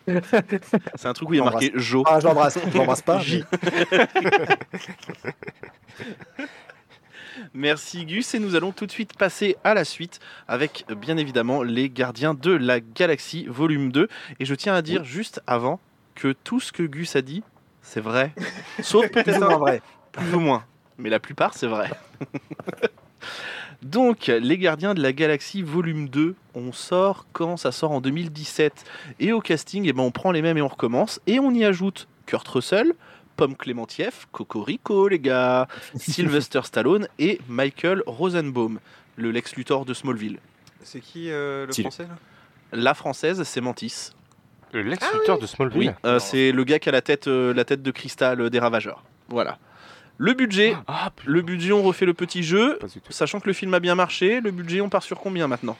C'est un truc où il y a marqué Jo. Ah, je l'embrasse, je l'embrasse pas. J. Merci Gus. Et nous allons tout de suite passer à la suite avec bien évidemment les gardiens de la galaxie volume 2 et je tiens à dire juste avant que tout ce que Gus a dit c'est vrai. Sauf peut-être un- vrai. plus ou moins. Mais la plupart c'est vrai. Donc les gardiens de la galaxie volume 2 on sort quand ça sort en 2017 et au casting eh ben, on prend les mêmes et on recommence. Et on y ajoute Kurt Russell Pomme Clémentieff, Cocorico les gars, Sylvester Stallone et Michael Rosenbaum, le Lex Luthor de Smallville. C'est qui euh, le français là? La française, c'est Mantis. Le Lex Luthor de Smallville. Oui, euh, c'est le gars qui a la tête, euh, la tête de cristal des Ravageurs. Voilà. Le budget, Ah, putain, le budget, on refait le petit jeu. Sachant que le film a bien marché, le budget, on part sur combien maintenant?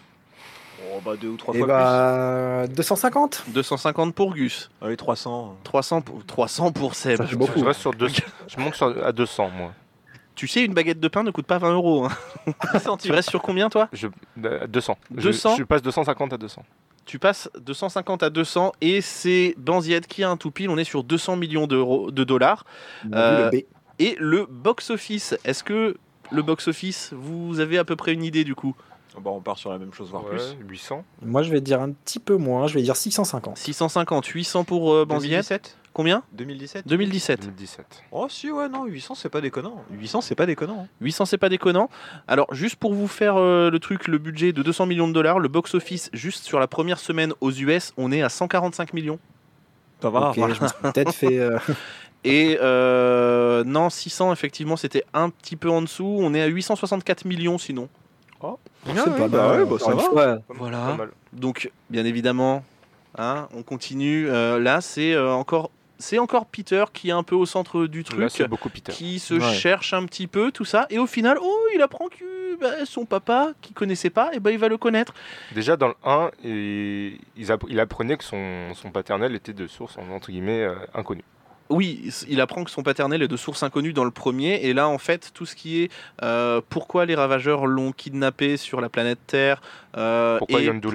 Oh bah deux ou trois Et fois bah 250 250 pour Gus. Allez 300. 300 pour, 300 pour Seb. Ça fait beaucoup. Je reste sur 200. Je monte sur- à 200, moi. Tu sais, une baguette de pain ne coûte pas 20 euros. hein. tu restes sur combien toi? Je, à 200. Je- 200? Je, passe 250 à 200. Tu passes de 150 à 200 et c'est Banziette qui a un tout pile. On est sur 200 millions d'euros, de dollars. Euh. Et le box-office, est-ce que le box-office, vous avez à peu près une idée du coup? Bah on part sur la même chose voire Ouais, plus. 800. Moi, je vais dire un petit peu moins. Je vais dire 650. 650, 800 pour euh, Banziette. 2017 Combien? 2017 2017. 2017. Oh si ouais non 800 c'est pas déconnant. 800 c'est pas déconnant. hein. 800, c'est pas déconnant. Alors, juste pour vous faire euh, le truc, le budget de 200 millions de dollars, le box-office, juste sur la première semaine aux US, on est à 145 millions. Ça va. Ok, je me suis peut-être fait. euh, Et euh, non, 600, effectivement, c'était un petit peu en dessous. On est à 864 millions sinon. C'est pas bah mal. ouais, bah, ça va. fois, Voilà. Pas mal. Donc, bien évidemment, hein, on continue. Euh, là, c'est euh, encore, c'est encore Peter qui est un peu au centre du Là, truc, c'est beaucoup Peter. qui se Ouais. cherche un petit peu, tout ça. Et au final, oh, il apprend que bah, son papa, qui connaissait pas, et ben il va le connaître. Déjà, dans le 1, il, apprenait que son, son paternel était de source, entre guillemets, euh, inconnue. Oui, il apprend que son paternel est de source inconnue dans le premier, et là en fait tout ce qui est euh, pourquoi les ravageurs l'ont kidnappé sur la planète Terre, euh, Pourquoi et Yondu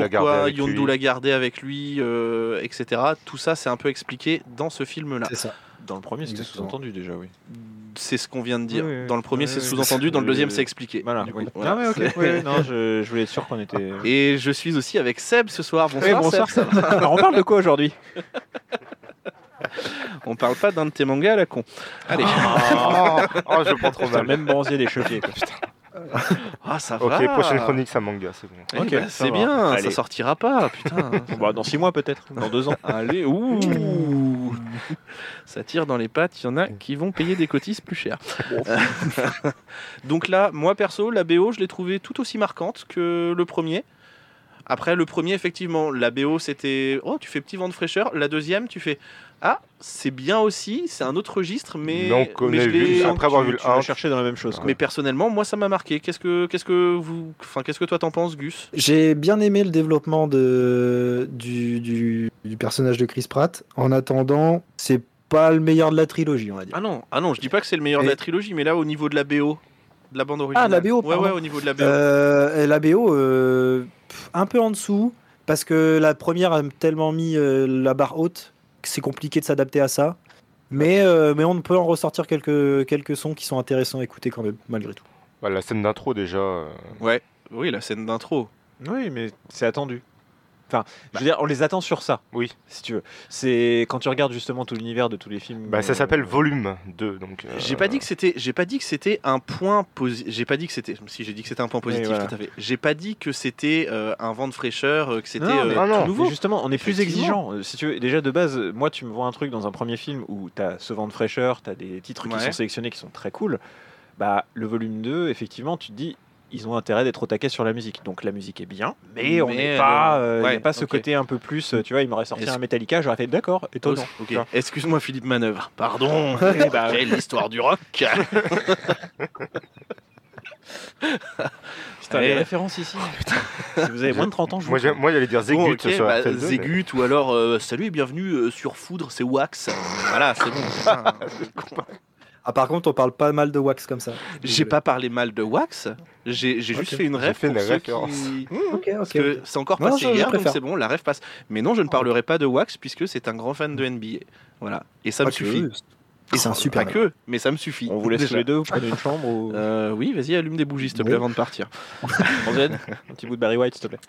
l'a gardé avec lui. euh, etc. Tout ça c'est un peu expliqué dans ce film-là. c'est ça. Dans le premier c'était sous-entendu déjà oui. C'est ce qu'on vient de dire. Oui, oui, Dans le premier oui, c'est sous-entendu, dans le deuxième c'est expliqué. Voilà. Ah ouais ok. C'est- Oui, oui, non je, je voulais être sûr qu'on était. Et je suis aussi avec Seb ce soir. Bonsoir, bonsoir, Seb. Alors on parle de quoi aujourd'hui? On parle pas d'un de tes mangas à la con. Allez. oh, oh, je le prends trop Putain, mal. Même Banzier est choqué. quoi. Ah ça Ok, va. prochaine chronique, ça manga, c'est bon. Eh Ok, bah, ça c'est bien, ça Allez. sortira pas, putain. Bah, dans 6 mois peut-être, dans 2 ans. Allez, ouh Ça tire dans les pattes, il y en a qui vont payer des cotises plus cher. Donc là, moi perso, la BO, je l'ai trouvée tout aussi marquante que le premier. Après, le premier, effectivement, la BO, c'était Oh, tu fais petit vent de fraîcheur. La deuxième, tu fais Ah, c'est bien aussi, c'est un autre registre, mais. Mais on connaît mais je l'ai- après avoir vu le tu vas 1, chercher dans la même chose. quoi. mais personnellement, moi, ça m'a marqué. Qu'est-ce que, qu'est-ce que vous, enfin, qu'est-ce que toi t'en penses, Gus? J'ai bien aimé le développement de, du, du, du personnage de Chris Pratt. En attendant, c'est pas le meilleur de la trilogie, on va dire. Ah non, ah non, je dis pas que c'est le meilleur de la trilogie, mais là, au niveau de la BO, de la bande originale. la BO, Ouais, pardon. ouais, au niveau de la BO. Euh, la BO, euh, un peu en dessous, parce que la première a tellement mis euh, la barre haute c'est compliqué de s'adapter à ça. Mais, euh, mais on peut en ressortir quelques, quelques sons qui sont intéressants à écouter quand même, malgré tout. Bah, la scène d'intro, déjà. euh, Ouais, oui, la scène d'intro. Oui, mais c'est attendu. Enfin, je veux dire, on les attend sur ça, Oui. si tu veux. C'est quand tu regardes justement tout l'univers de tous les films. Bah, ça euh, s'appelle Volume 2. Donc, euh, J'ai pas dit que c'était, j'ai pas dit que c'était un point positif. J'ai pas dit que c'était, si j'ai dit que c'était un point positif, voilà. tout à fait. J'ai pas dit que c'était euh, un vent de fraîcheur, que c'était Non, euh, Ah Mais nouveau. justement, on est plus exigeant. Si tu veux, déjà de base, moi, tu me vois un truc dans un premier film où tu as ce vent de fraîcheur, tu as des titres Ouais. qui sont sélectionnés qui sont très cool. Bah, le volume 2, effectivement, tu te dis, ils ont intérêt d'être au taquet sur la musique. Donc la musique est bien, mais, on n'est pas. euh, euh, Il n'y ouais, a pas ce côté un peu plus. euh, Tu vois, il m'aurait sorti un Metallica, j'aurais fait d'accord, étonnant. Ok. Tu vois. Excuse-moi Philippe Manœuvre. Pardon. Eh bah, Quelle l'histoire du rock. Putain, Eh. les références ici. si vous avez moins de 30 ans, je vous Moi, moi, j'allais dire Zegut Bon, ok, sur bah, RTL2, mais- Zégut ou alors euh, salut et bienvenue euh, sur Foudre, c'est Wax. Voilà, c'est bon. Ah, par contre, on parle pas mal de Wax comme ça. J'ai pas parlé mal de Wax. J'ai juste fait une J'ai ref fait pour ceux. Parce que c'est encore Non, passé je- je hier, donc préfère. c'est bon, la ref passe. Mais non, je ne parlerai pas de Wax puisque c'est un grand fan de NBA. Voilà. Et ça me Ah, suffit. Et c'est un super. Pas que, mais ça me suffit. On vous laisse tous les deux, vous prenez une chambre ou. Euh, oui, vas-y, allume des bougies, s'il te plaît, Oui. avant de partir. Un petit bout de Barry White, s'il te plaît.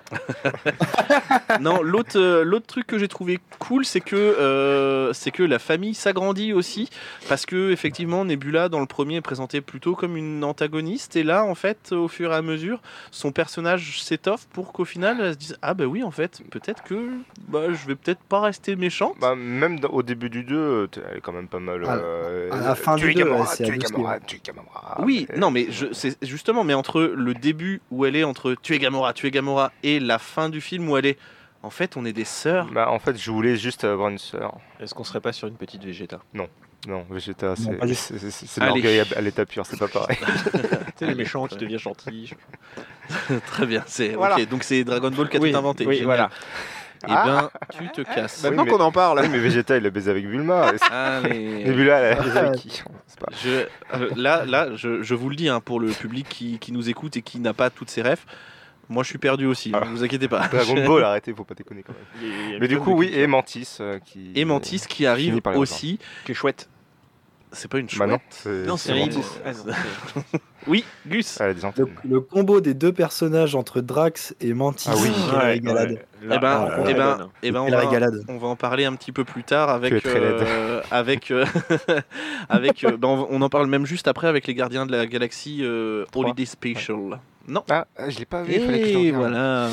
non, l'autre euh, l'autre truc que j'ai trouvé cool, c'est que euh, c'est que la famille s'agrandit aussi parce que effectivement Nebula dans le premier est présentée plutôt comme une antagoniste et là en fait au fur et à mesure son personnage s'étoffe pour qu'au final elle se dise ah bah oui en fait peut-être que bah je vais peut-être pas rester méchante. Bah, même au début du 2, elle est quand même pas mal. À- euh, à la fin du es 2, Gamora, ouais, c'est tu es abusé. Gamora, tu es Gamora. oui, Et- non mais je, c'est justement mais entre le début où elle est entre tu es Gamora, tu es Gamora et la fin du film où elle est en fait on est des sœurs. Bah, en fait, je voulais juste avoir une sœur. Est-ce qu'on serait pas sur une petite Vegeta? Non, Vegeta, c'est l'orgueil à, l'état pur, c'est pas pareil. Tu sais, les méchants qui deviennent gentils. Très bien, c'est Voilà. ok, donc c'est Dragon Ball qui a Oui, tout inventé. oui, voilà. Eh ben, tu te casses. Maintenant mais- qu'on en parle. oui, mais Vegeta, il a baisé avec Bulma. et c'est- Allez. Nebula, elle a baisé avec qui? C'est pas- Je, euh, là, là je, je vous le dis hein, pour le public qui, qui nous écoute et qui n'a pas toutes ses refs. Moi, je suis perdu aussi. Ah. Ne vous inquiétez pas. Dragon Ball, arrêtez, faut pas déconner quand même. Il y a Mais du coup, oui, et Mantis euh, qui. Et Mantis qui arrive aussi. qui est chouette. C'est pas une Bah non, chouette. c'est Non, c'est. Ah, non. Oui, Gus. Elle a des Le, combo des deux personnages entre Drax et Mantis, Ah oui. quelle régalade. Eh ben, Là, eh ben, eh ben, on, va, régalade. on va en parler un petit peu plus tard avec euh, avec euh, avec. euh, ben, on, on en parle même juste après avec les Gardiens de la Galaxie euh. Holiday Special. Non. Ah, ah, je l'ai pas vu, il fallait que je le Et regarde. voilà.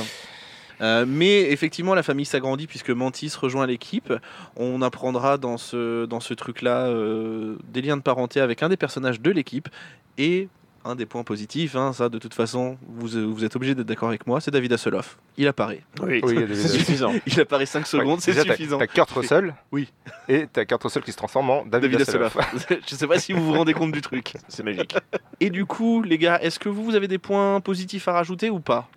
Euh, mais effectivement, la famille s'agrandit puisque Mantis rejoint l'équipe. On apprendra dans ce, dans ce truc-là euh, des liens de parenté avec un des personnages de l'équipe. Et un des points positifs, hein, ça de toute façon, vous, euh, vous êtes obligé d'être d'accord avec moi, c'est David Hasselhoff. Il apparaît. Oui, c'est suffisant. Il apparaît 5 secondes, Ouais, c'est suffisant. T'as Kurt Russell. Oui. Et t'as Kurt Russell qui se transforme en David, David Hasselhoff. Hasselhoff. Je sais pas si vous vous rendez compte du truc. C'est magique. Et du coup, les gars, est-ce que vous, vous avez des points positifs à rajouter ou pas?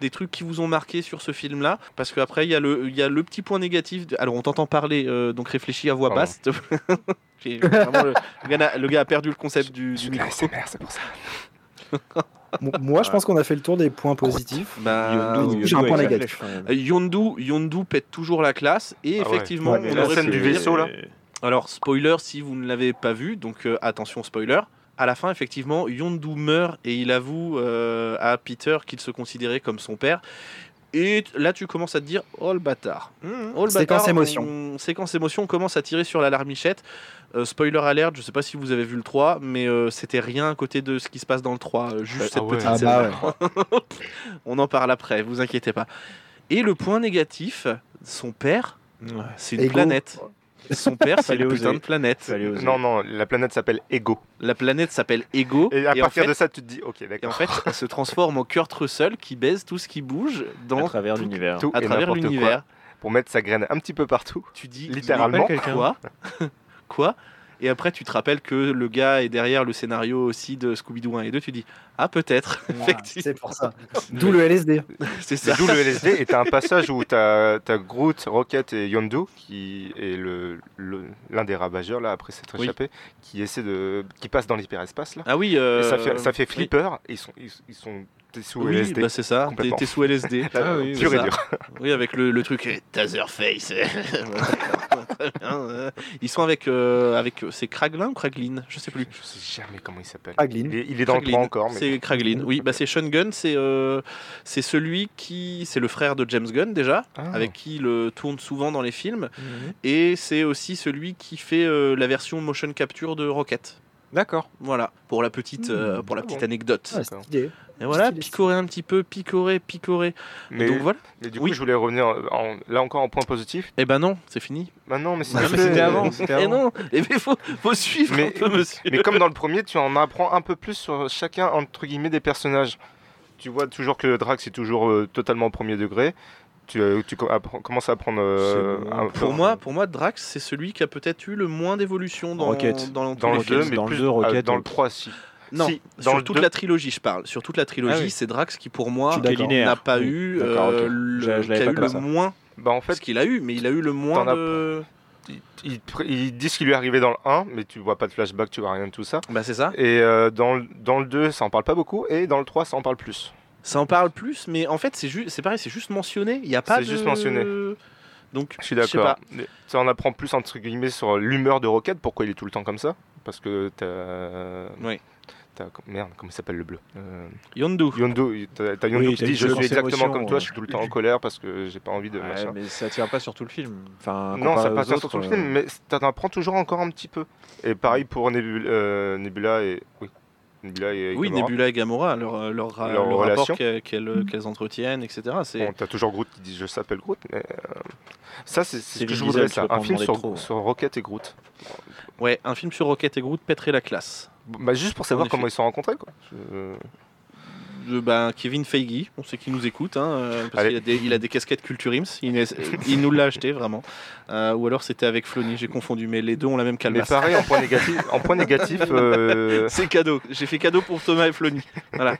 Des trucs qui vous ont marqué sur ce film-là? Parce qu'après, il y, a le- il y a le petit point négatif. de- Alors, on t'entend parler, euh, donc réfléchis à voix Pardon. basse. le, le gars n'a- le gars a perdu le concept du, du micro. C'est pour ça. Mo- Moi, je pense qu'on a fait le tour des points positifs. Bah, j'ai un point négatif. Euh, Yondu, Yondu pète toujours la classe et Ah ouais. effectivement, Ouais, mais on la scène du vaisseau, là. Alors, spoiler si vous ne l'avez pas vu, donc euh, attention, spoiler. À la fin, effectivement, Yondu meurt et il avoue euh, à Peter qu'il se considérait comme son père. Et là, tu commences à te dire, oh le bâtard. Oh, le Séquence bâtard, émotion. on- Séquence émotion, on commence à tirer sur l'alarmichette. Euh, spoiler alert, je sais pas si vous avez vu le 3, mais euh, c'était rien à côté de ce qui se passe dans le 3. euh, juste Ah cette ouais. petite Ah scène. bah ouais. On en parle après, vous inquiétez pas. Et le point négatif, son père, c'est une Ego. planète. Son père, c'est une putain oser. de planète. Non, non, la planète s'appelle Ego. La planète s'appelle Ego. Et à partir fait- de ça, tu te dis, ok, et en d'accord. fait, elle se transforme en Kurt Russell qui baise tout ce qui bouge dans à travers l'univers. Tout à travers l'univers. Pour mettre sa graine un petit peu partout. Tu dis Littéralement. Quoi? Quoi? Et après, tu te rappelles que le gars est derrière le scénario aussi de Scooby-Doo 1 et 2. Tu dis Ah, peut-être. Ah, Effectivement. C'est pour ça. D'où le LSD. C'est ça. D'où le LSD. Et t'as un passage où t'as as Groot, Rocket et Yondu, qui est le- le- l'un des ravageurs, là, après s'être Oui. échappé, qui essaie de. qui passe dans l'hyperespace, là. Ah oui. Et euh, ça fait, ça fait oui. flipper. Ils sont, ils, ils sont t'es sous Oui, LSD. bah c'est ça. T'es complètement. t'es sous LSD. Là, Ah oui, pur c'est et ça. dur. Oui, avec le, le truc Taserface. Très bien, euh. Ils sont avec. euh, avec c'est Kraglin ou Kraglin Je sais plus. Je sais jamais comment il s'appelle. Kraglin. Il est, il est dans le plan encore. Mais... C'est Kraglin. Oui, bah c'est Sean Gunn. C'est euh, c'est celui qui. C'est le frère de James Gunn déjà, Ah. avec qui il euh, tourne souvent dans les films. Mhm. Et c'est aussi celui qui fait euh, la version motion capture de Rocket. D'accord. Voilà, pour la petite, euh, pour la Ah petite bon. anecdote. Ah. Et voilà, picorer un petit peu, picorer, picorer. Mais, Donc voilà. mais du Oui. coup, je voulais revenir en- là encore en point positif. Eh ben non, c'est fini. Bah non, mais Ah, mais c'était avant. Eh avant. non, eh ben, faut, faut suivre Mais- un peu, monsieur. Mais comme dans le premier, tu en apprends un peu plus sur chacun, entre guillemets, des personnages. Tu vois toujours que Drax est toujours euh, totalement au premier degré. Tu, euh, tu commences à apprendre euh, peu Pour moi, pour moi, Drax, c'est celui qui a peut-être eu le moins d'évolution dans, Rocket. dans, tous dans les le films. 2, mais Dans le plus Rocket, euh, dans dans le 3 si. Non, Si, dans sur toute deux- la trilogie, je parle. Sur toute la trilogie, Ah oui. c'est Drax qui, pour moi, n'a pas Oui. eu, euh, ok. le, Je- je l'avais qui a pas eu le ça. moins. Bah en fait, Parce qu'il a eu, mais il a eu le moins de. il, il pr- il dit ce qui lui est arrivé dans le 1, mais tu vois pas de flashback, tu vois rien de tout ça. Bah c'est ça. Et euh, dans, le- dans le 2, ça en parle pas beaucoup, et dans le 3, ça en parle plus. Ça en parle plus, mais en fait, c'est juste, c'est pareil, c'est juste mentionné. Il y a pas C'est de. juste mentionné. Donc, Je suis d'accord. Ça en apprend plus, entre guillemets, sur l'humeur de Rocket, pourquoi il est tout le temps comme ça. Parce que t'as. Oui. Merde, comment il s'appelle le bleu euh, Yondu. Yondu, t'as Yondu Oui, qui dit Je suis exactement comme toi, ouais. je suis tout le temps en colère parce que j'ai pas envie de. Ouais, mais ça tient pas sur tout le film. Enfin, Non, ça passe aux sur tout le film, euh, mais t'en apprends toujours encore un petit peu. Et pareil pour Nebula, euh, Nebula et. Oui. Nebula et. Oui, Gamora. Nebula et Gamora, leur, leur, ra- Leur le rapport relation. qu'elles entretiennent, etc. Bon, t'as toujours Groot qui dit je s'appelle Groot, mais euh, ça c'est ce que je voudrais, ça. pas un film demander sur, trop. sur Rocket et Groot. ouais, un film sur Rocket et Groot pèterait la classe. Bah, juste pour savoir comment ils se sont rencontrés quoi. Je- De, ben, Kevin Feige, on sait qu'il nous écoute, hein, euh, parce qu'il a des, il a des casquettes Culture Ims, il, est- il nous l'a acheté vraiment. Euh, ou alors c'était avec Flony, j'ai confondu, mais les deux ont la même Mais calvasse. pareil en point négatif, en point négatif, euh, C'est cadeau, j'ai fait cadeau pour Thomas et Flony. Voilà.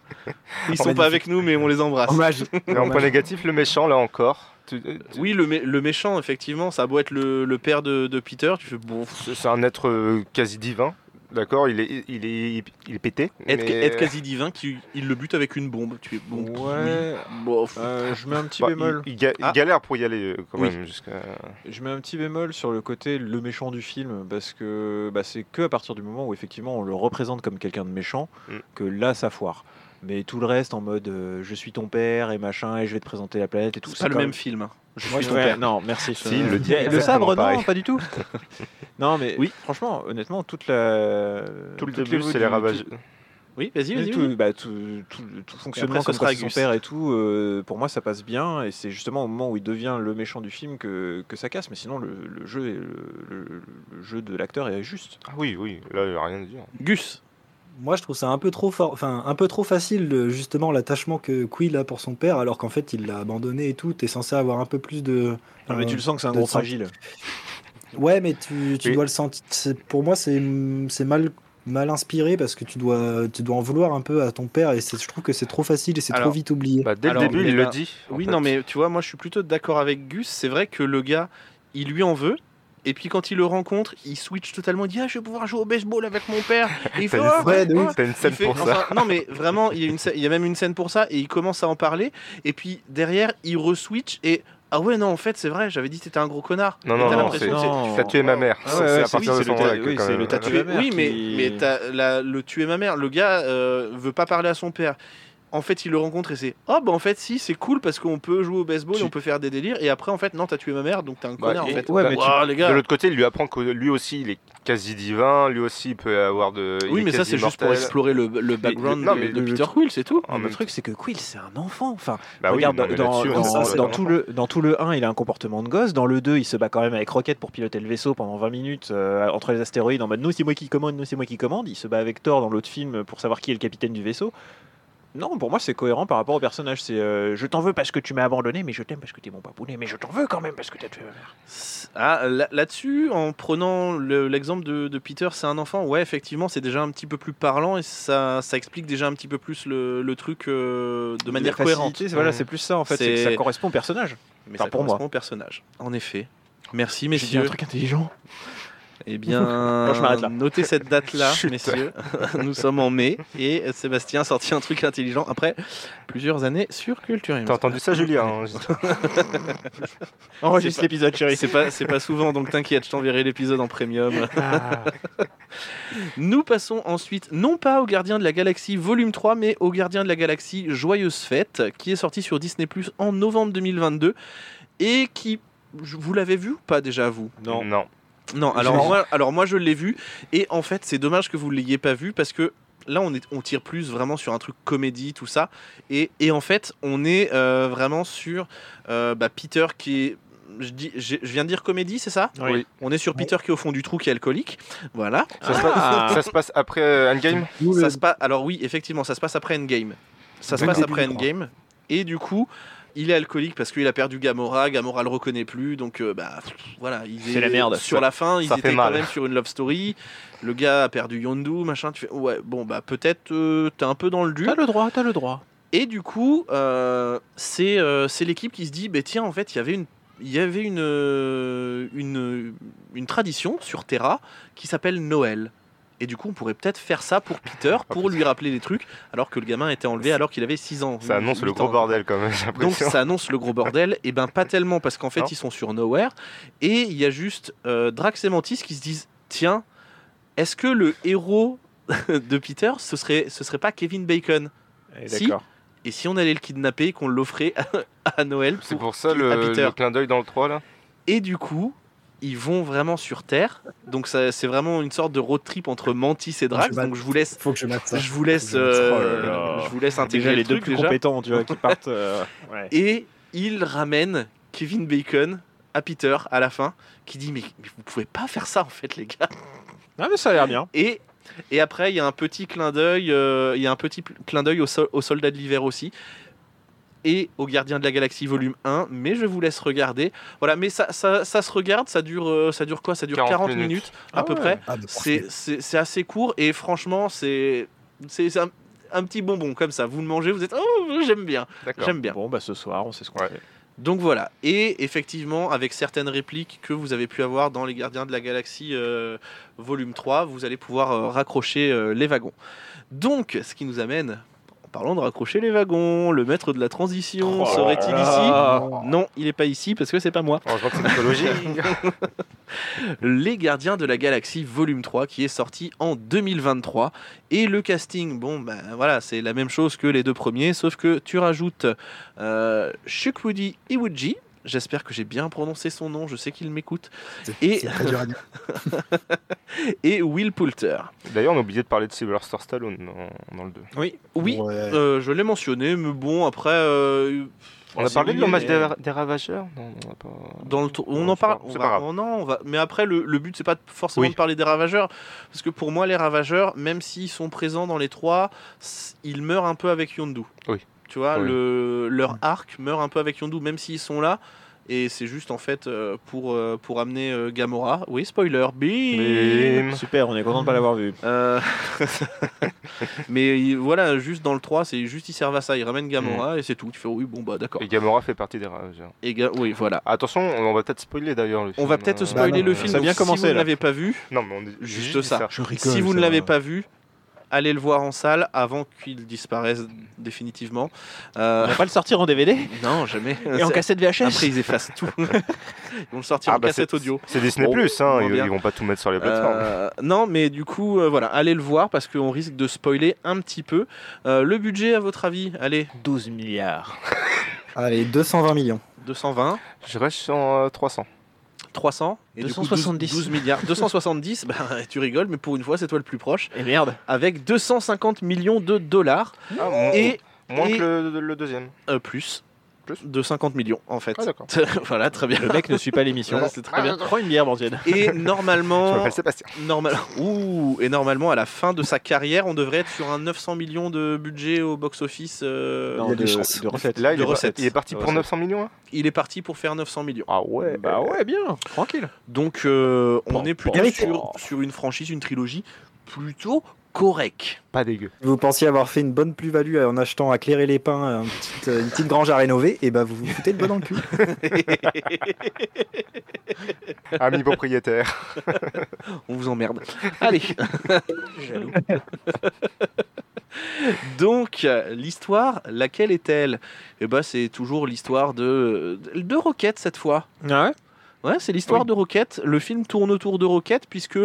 Ils sont pas avec nous, mais on les embrasse. Hommage. et en point négatif le méchant là encore. tu- tu- Oui, le, mé- le méchant, effectivement, ça a beau être le, le père de, de Peter, tu fais bon. C'est c'est un être euh, quasi divin, d'accord. Il est, il est, il est pété. Être, mais- être quasi divin, qui, il le bute avec une bombe. Tu es bon. Ouais. oui. Bon, pff, euh, je mets un petit Bah, bémol. il, il ga- il Ah. galère pour y aller euh, quand Oui. même jusqu'à. Je mets un petit bémol sur le côté le méchant du film parce que bah, c'est que à partir du moment où effectivement on le représente comme quelqu'un de méchant Mm. que là ça foire. Mais tout le reste en mode euh, je suis ton père et machin et je vais te présenter la planète et tout. c'est pas le même film. hein. Je suis ton père. Non, merci. Si, il le dit le exactement sabre, non, pareil. pas du tout. non, mais Oui. franchement, honnêtement, toute la. Tout le début, c'est les ravages. tout- Oui, vas-y, vas-y. tout, bah, tout, tout- tout fonctionnement après, comme sera quoi c'est son père et tout, euh, pour moi ça passe bien et c'est justement au moment où il devient le méchant du film que, que ça casse, mais sinon le, le jeu, est- le, le- le jeu de l'acteur est juste. Ah oui, oui, là il n'y a rien à dire. Gus. Moi, je trouve ça un peu trop fort, enfin un peu trop facile, le- justement l'attachement que Quill a pour son père, alors qu'en fait il l'a abandonné et tout. T'es censé avoir un peu plus de. Non, mais euh, tu le sens que c'est un gros fragile. Ouais, mais tu, tu Oui. dois le sentir. Pour moi, c'est c'est mal mal inspiré parce que tu dois tu dois en vouloir un peu à ton père et c'est- je trouve que c'est trop facile et c'est trop vite oublié. Bah, dès Alors, le début, il le dit. Oui, fait. non, mais tu vois, moi je suis plutôt d'accord avec Gus. C'est vrai que le gars, il lui en veut. Et puis quand il le rencontre, il switch totalement. Il dit Ah, je vais pouvoir jouer au baseball avec mon père. Et il fait T'as une Ah, Ouais, ouais. T'as une scène fait- pour ça. non, mais vraiment, il y, a une scè- il y a même une scène pour ça. Et il commence à en parler. Et puis derrière, il re-switch. Et ah ouais, non, en fait, c'est vrai, j'avais dit que t'étais un gros connard. Non, non, non, c'est-. T'as tué ma mère. Ah C'est- ouais, c'est ouais, à partir oui, de ce oui, c'est même- le T'as tatoué tué, ma mère oui, mais, qui- mais t'as la- le tuer ma mère. Le gars euh, veut pas parler à son père. En fait, il le rencontre et c'est Oh, bah en fait, si, c'est cool parce qu'on peut jouer au baseball, Tu- et on peut faire des délires. Et après, en fait, non, t'as tué ma mère, donc t'es un Bah, connard en fait. ouais, mais tu- Ouah, les gars. De l'autre côté, il lui apprend que lui aussi, il est quasi divin. Lui aussi, il peut avoir de. il Oui, mais ça, c'est juste pour explorer le, le background non, de, mais de le- Peter Quill, c'est tout. En le même truc, c'est que Quill, c'est un enfant. Enfin, Bah regarde, mais dans, tout le, dans tout le 1, il a un comportement de gosse. Dans le 2, il se bat quand même avec Rocket pour piloter le vaisseau pendant 20 minutes euh, entre les astéroïdes en mode nous, c'est moi qui commande, nous, c'est moi qui commande. Il se bat avec Thor dans l'autre film pour savoir qui est le capitaine du vaisseau. Non, pour moi, c'est cohérent par rapport au personnage. C'est euh, je t'en veux parce que tu m'as abandonné, mais je t'aime parce que t'es mon papounet, mais je t'en veux quand même parce que t'as tué ma mère. Ah, là- là-dessus, en prenant le- l'exemple de, de Peter, c'est un enfant, ouais, effectivement, c'est déjà un petit peu plus parlant et ça, ça explique déjà un petit peu plus le, le truc euh, de manière cohérente. Voilà, c'est plus ça en fait. c'est que ça correspond au personnage. Mais Enfin, ça pour moi. correspond au personnage. En effet. Merci, J'ai dit un messieurs. truc intelligent. Eh bien, je m'arrête là. notez cette date-là, messieurs. Nous sommes en mai et Sébastien a sorti un truc intelligent après plusieurs années sur Culture. T'as entendu ça, Julien hein Enregistre l'épisode, chérie. C'est pas, c'est pas souvent, donc t'inquiète, je t'enverrai l'épisode en premium. Ah. Nous passons ensuite, non pas au Gardien de la Galaxie volume 3, mais au Gardien de la Galaxie Joyeuse Fête, qui est sorti sur Disney Plus en novembre 2022 et qui. Vous l'avez vu ou pas déjà, vous? Non. Non. Non, alors moi, alors moi je l'ai vu et en fait c'est dommage que vous ne l'ayez pas vu parce que là on, est, on tire plus vraiment sur un truc comédie tout ça et, et en fait on est euh, vraiment sur euh, bah, Peter qui est je, dis, je viens de dire comédie, c'est ça? Oui. On est sur Peter qui est au fond du trou, qui est alcoolique. Voilà. Ça, se Ah. passe, ça se passe après euh, Endgame? Ça se passe. Alors oui, effectivement, ça se passe après Endgame. Ça se passe après Endgame. Et du coup, il est alcoolique parce qu'il a perdu Gamora. Gamora le reconnaît plus. Donc euh, bah pff, voilà, il est la merde. Sur la fin, ils étaient quand même sur une love story. Le gars a perdu Yondu, machin. Tu fais ouais, bon bah peut-être euh, t'es un peu dans le dur. T'as le droit, t'as le droit. Et du coup, euh, c'est c'est l'équipe qui se dit, bah, tiens, en fait, il y avait une il y avait une, une, une tradition sur Terra qui s'appelle Noël. Et du coup, on pourrait peut-être faire ça pour Peter, pour lui rappeler des trucs, alors que le gamin était enlevé alors qu'il avait 6 ans. Ça annonce le 8 gros ans. bordel quand même, Donc ça annonce le gros bordel, et ben pas tellement parce qu'en fait Non. ils sont sur Nowhere, et il y a juste euh, Drax et Mantis qui se disent tiens, est-ce que le héros de Peter, ce serait, ce serait pas Kevin Bacon? Eh, Si. Et si on allait le kidnapper et qu'on l'offrait à, à Noël C'est pour- pour ça le, le clin d'œil dans le 3 là? Et du coup, ils vont vraiment sur Terre. Donc ça, c'est vraiment une sorte de road trip entre Mantis et Drax. Je Donc je vous laisse, Faut que je mate ça. je vous laisse, euh, Oh là. je vous laisse intégrer Déjà les deux truc plus déjà. compétents, tu vois, qui partent. euh, ouais. Et il ramène Kevin Bacon à Peter à la fin, qui dit mais, mais vous pouvez pas faire ça en fait les gars. Ah mais ça a l'air bien. Et et après il y a un petit clin d'œil, euh, il y a un petit clin d'œil au, sol- au soldat de l'hiver aussi. Et au Gardien de la Galaxie volume 1, mais je vous laisse regarder. Voilà, mais ça, ça, ça se regarde, ça dure, euh, ça dure quoi? Ça dure 40, 40 minutes, minutes. à Ah peu ouais. près. Ah, C'est assez court et franchement, c'est c'est un, un petit bonbon comme ça. Vous le mangez, vous êtes oh j'aime bien, j'aime bien. Bon bah ce soir, on sait ce qu'on Ouais. fait. Donc voilà, et effectivement, avec certaines répliques que vous avez pu avoir dans Les Gardiens de la Galaxie euh, volume 3, vous allez pouvoir euh, raccrocher euh, les wagons. Donc, ce qui nous amène, parlant de raccrocher les wagons, le maître de la transition Oh serait-il ici? Non, il n'est pas ici parce que c'est pas moi. Heureusement que c'est mythologie. Les Gardiens de la Galaxie volume 3 qui est sorti en 2023 et le casting bon ben voilà c'est la même chose que les deux premiers sauf que tu rajoutes euh, Shukwudi Iwuji J'espère que j'ai bien prononcé son nom, je sais qu'il m'écoute. C'est Et- c'est très dur à dire. Et Will Poulter. D'ailleurs, on a oublié de parler de Sylvester Stallone dans, dans le 2. Oui, Ouais. euh, je l'ai mentionné, mais bon, après. euh, On a parlé de oui, l'hommage des, des Ravageurs Non, on a pas. Dans le tour- on en c'est pas- parle. on pas va- grave. oh non, on va. Mais après, le, le but c'est pas forcément Oui. de parler des ravageurs, parce que pour moi, les ravageurs, même s'ils sont présents dans les trois, ils meurent un peu avec Yondu. Oui. Tu vois, Oui. le, leur arc meurt un peu avec Yondu, même s'ils sont là. Et c'est juste en fait euh, pour, euh, pour amener euh, Gamora. Oui, spoiler. Bim Bim. Super, on est content de pas l'avoir vu. Euh, Mais il- voilà, juste dans le 3, c'est juste ils servent à ça. Ils ramènent Gamora et c'est tout. Tu fais oui, bon bah d'accord. Et Gamora fait partie des Ravageurs. Et Ga- oui, voilà. Attention, on va peut-être spoiler d'ailleurs le film. On va peut-être spoiler Bah non, le film. ça a donc bien si commencé, vous ne l'avez pas vu, Non, mais on Juste dit ça. Je rigole. si vous ne l'avez pas vu, allez le voir en salle avant qu'il disparaisse définitivement. Euh, On va pas le sortir en DVD non, jamais. et en cassette VHS Après, ils effacent tout. ils vont le sortir Ah, en bah, cassette audio. C'est Disney Bon, Plus, hein, ils, ils vont pas tout mettre sur les plateformes. Euh, non, mais du coup, euh, voilà, allez le voir parce qu'on risque de spoiler un petit peu. Euh, le budget, à votre avis Allez, 12 milliards. Allez, 220 millions. 220, Je reste sur euh, 300. 300, et du coup, 12 270. 12 milliards. 270, bah, tu rigoles, mais pour une fois, c'est toi le plus proche. Et merde. Avec 250 millions de dollars Ah, et moins et- que le, le deuxième. euh, plus. Plus de 50 millions en fait. Ah, d'accord. voilà, très bien. Le mec ne suit pas l'émission. Ouais, c'est très bien. Prends une bière, Bandienne. Et Je normalement, m'appelle Sébastien. normal... Ouh, et normalement, à la fin de sa carrière, on devrait être sur un 900 millions de budget au box-office. euh, il y a des de, chances. de recettes. Là, il, de est, recettes. il est parti De pour recettes. 900 millions hein? Il est parti pour faire 900 millions. Ah ouais Bah ouais, bien, tranquille. Donc, euh, on Bon, est plutôt bon. sur, sur une franchise, une trilogie plutôt correcte. Pas dégueu. Vous pensiez avoir fait une bonne plus-value en achetant à clairer les pins un petit, euh, une petite grange à rénover, et bah vous vous foutez le bon dans le cul. Ami propriétaire. On vous emmerde. Allez. Donc, euh, l'histoire, laquelle est-elle? Eh ben, c'est toujours l'histoire de, de Rocket cette fois. Ah ouais? Ouais, c'est l'histoire Oui. de Rocket. Le film tourne autour de Rocket puisque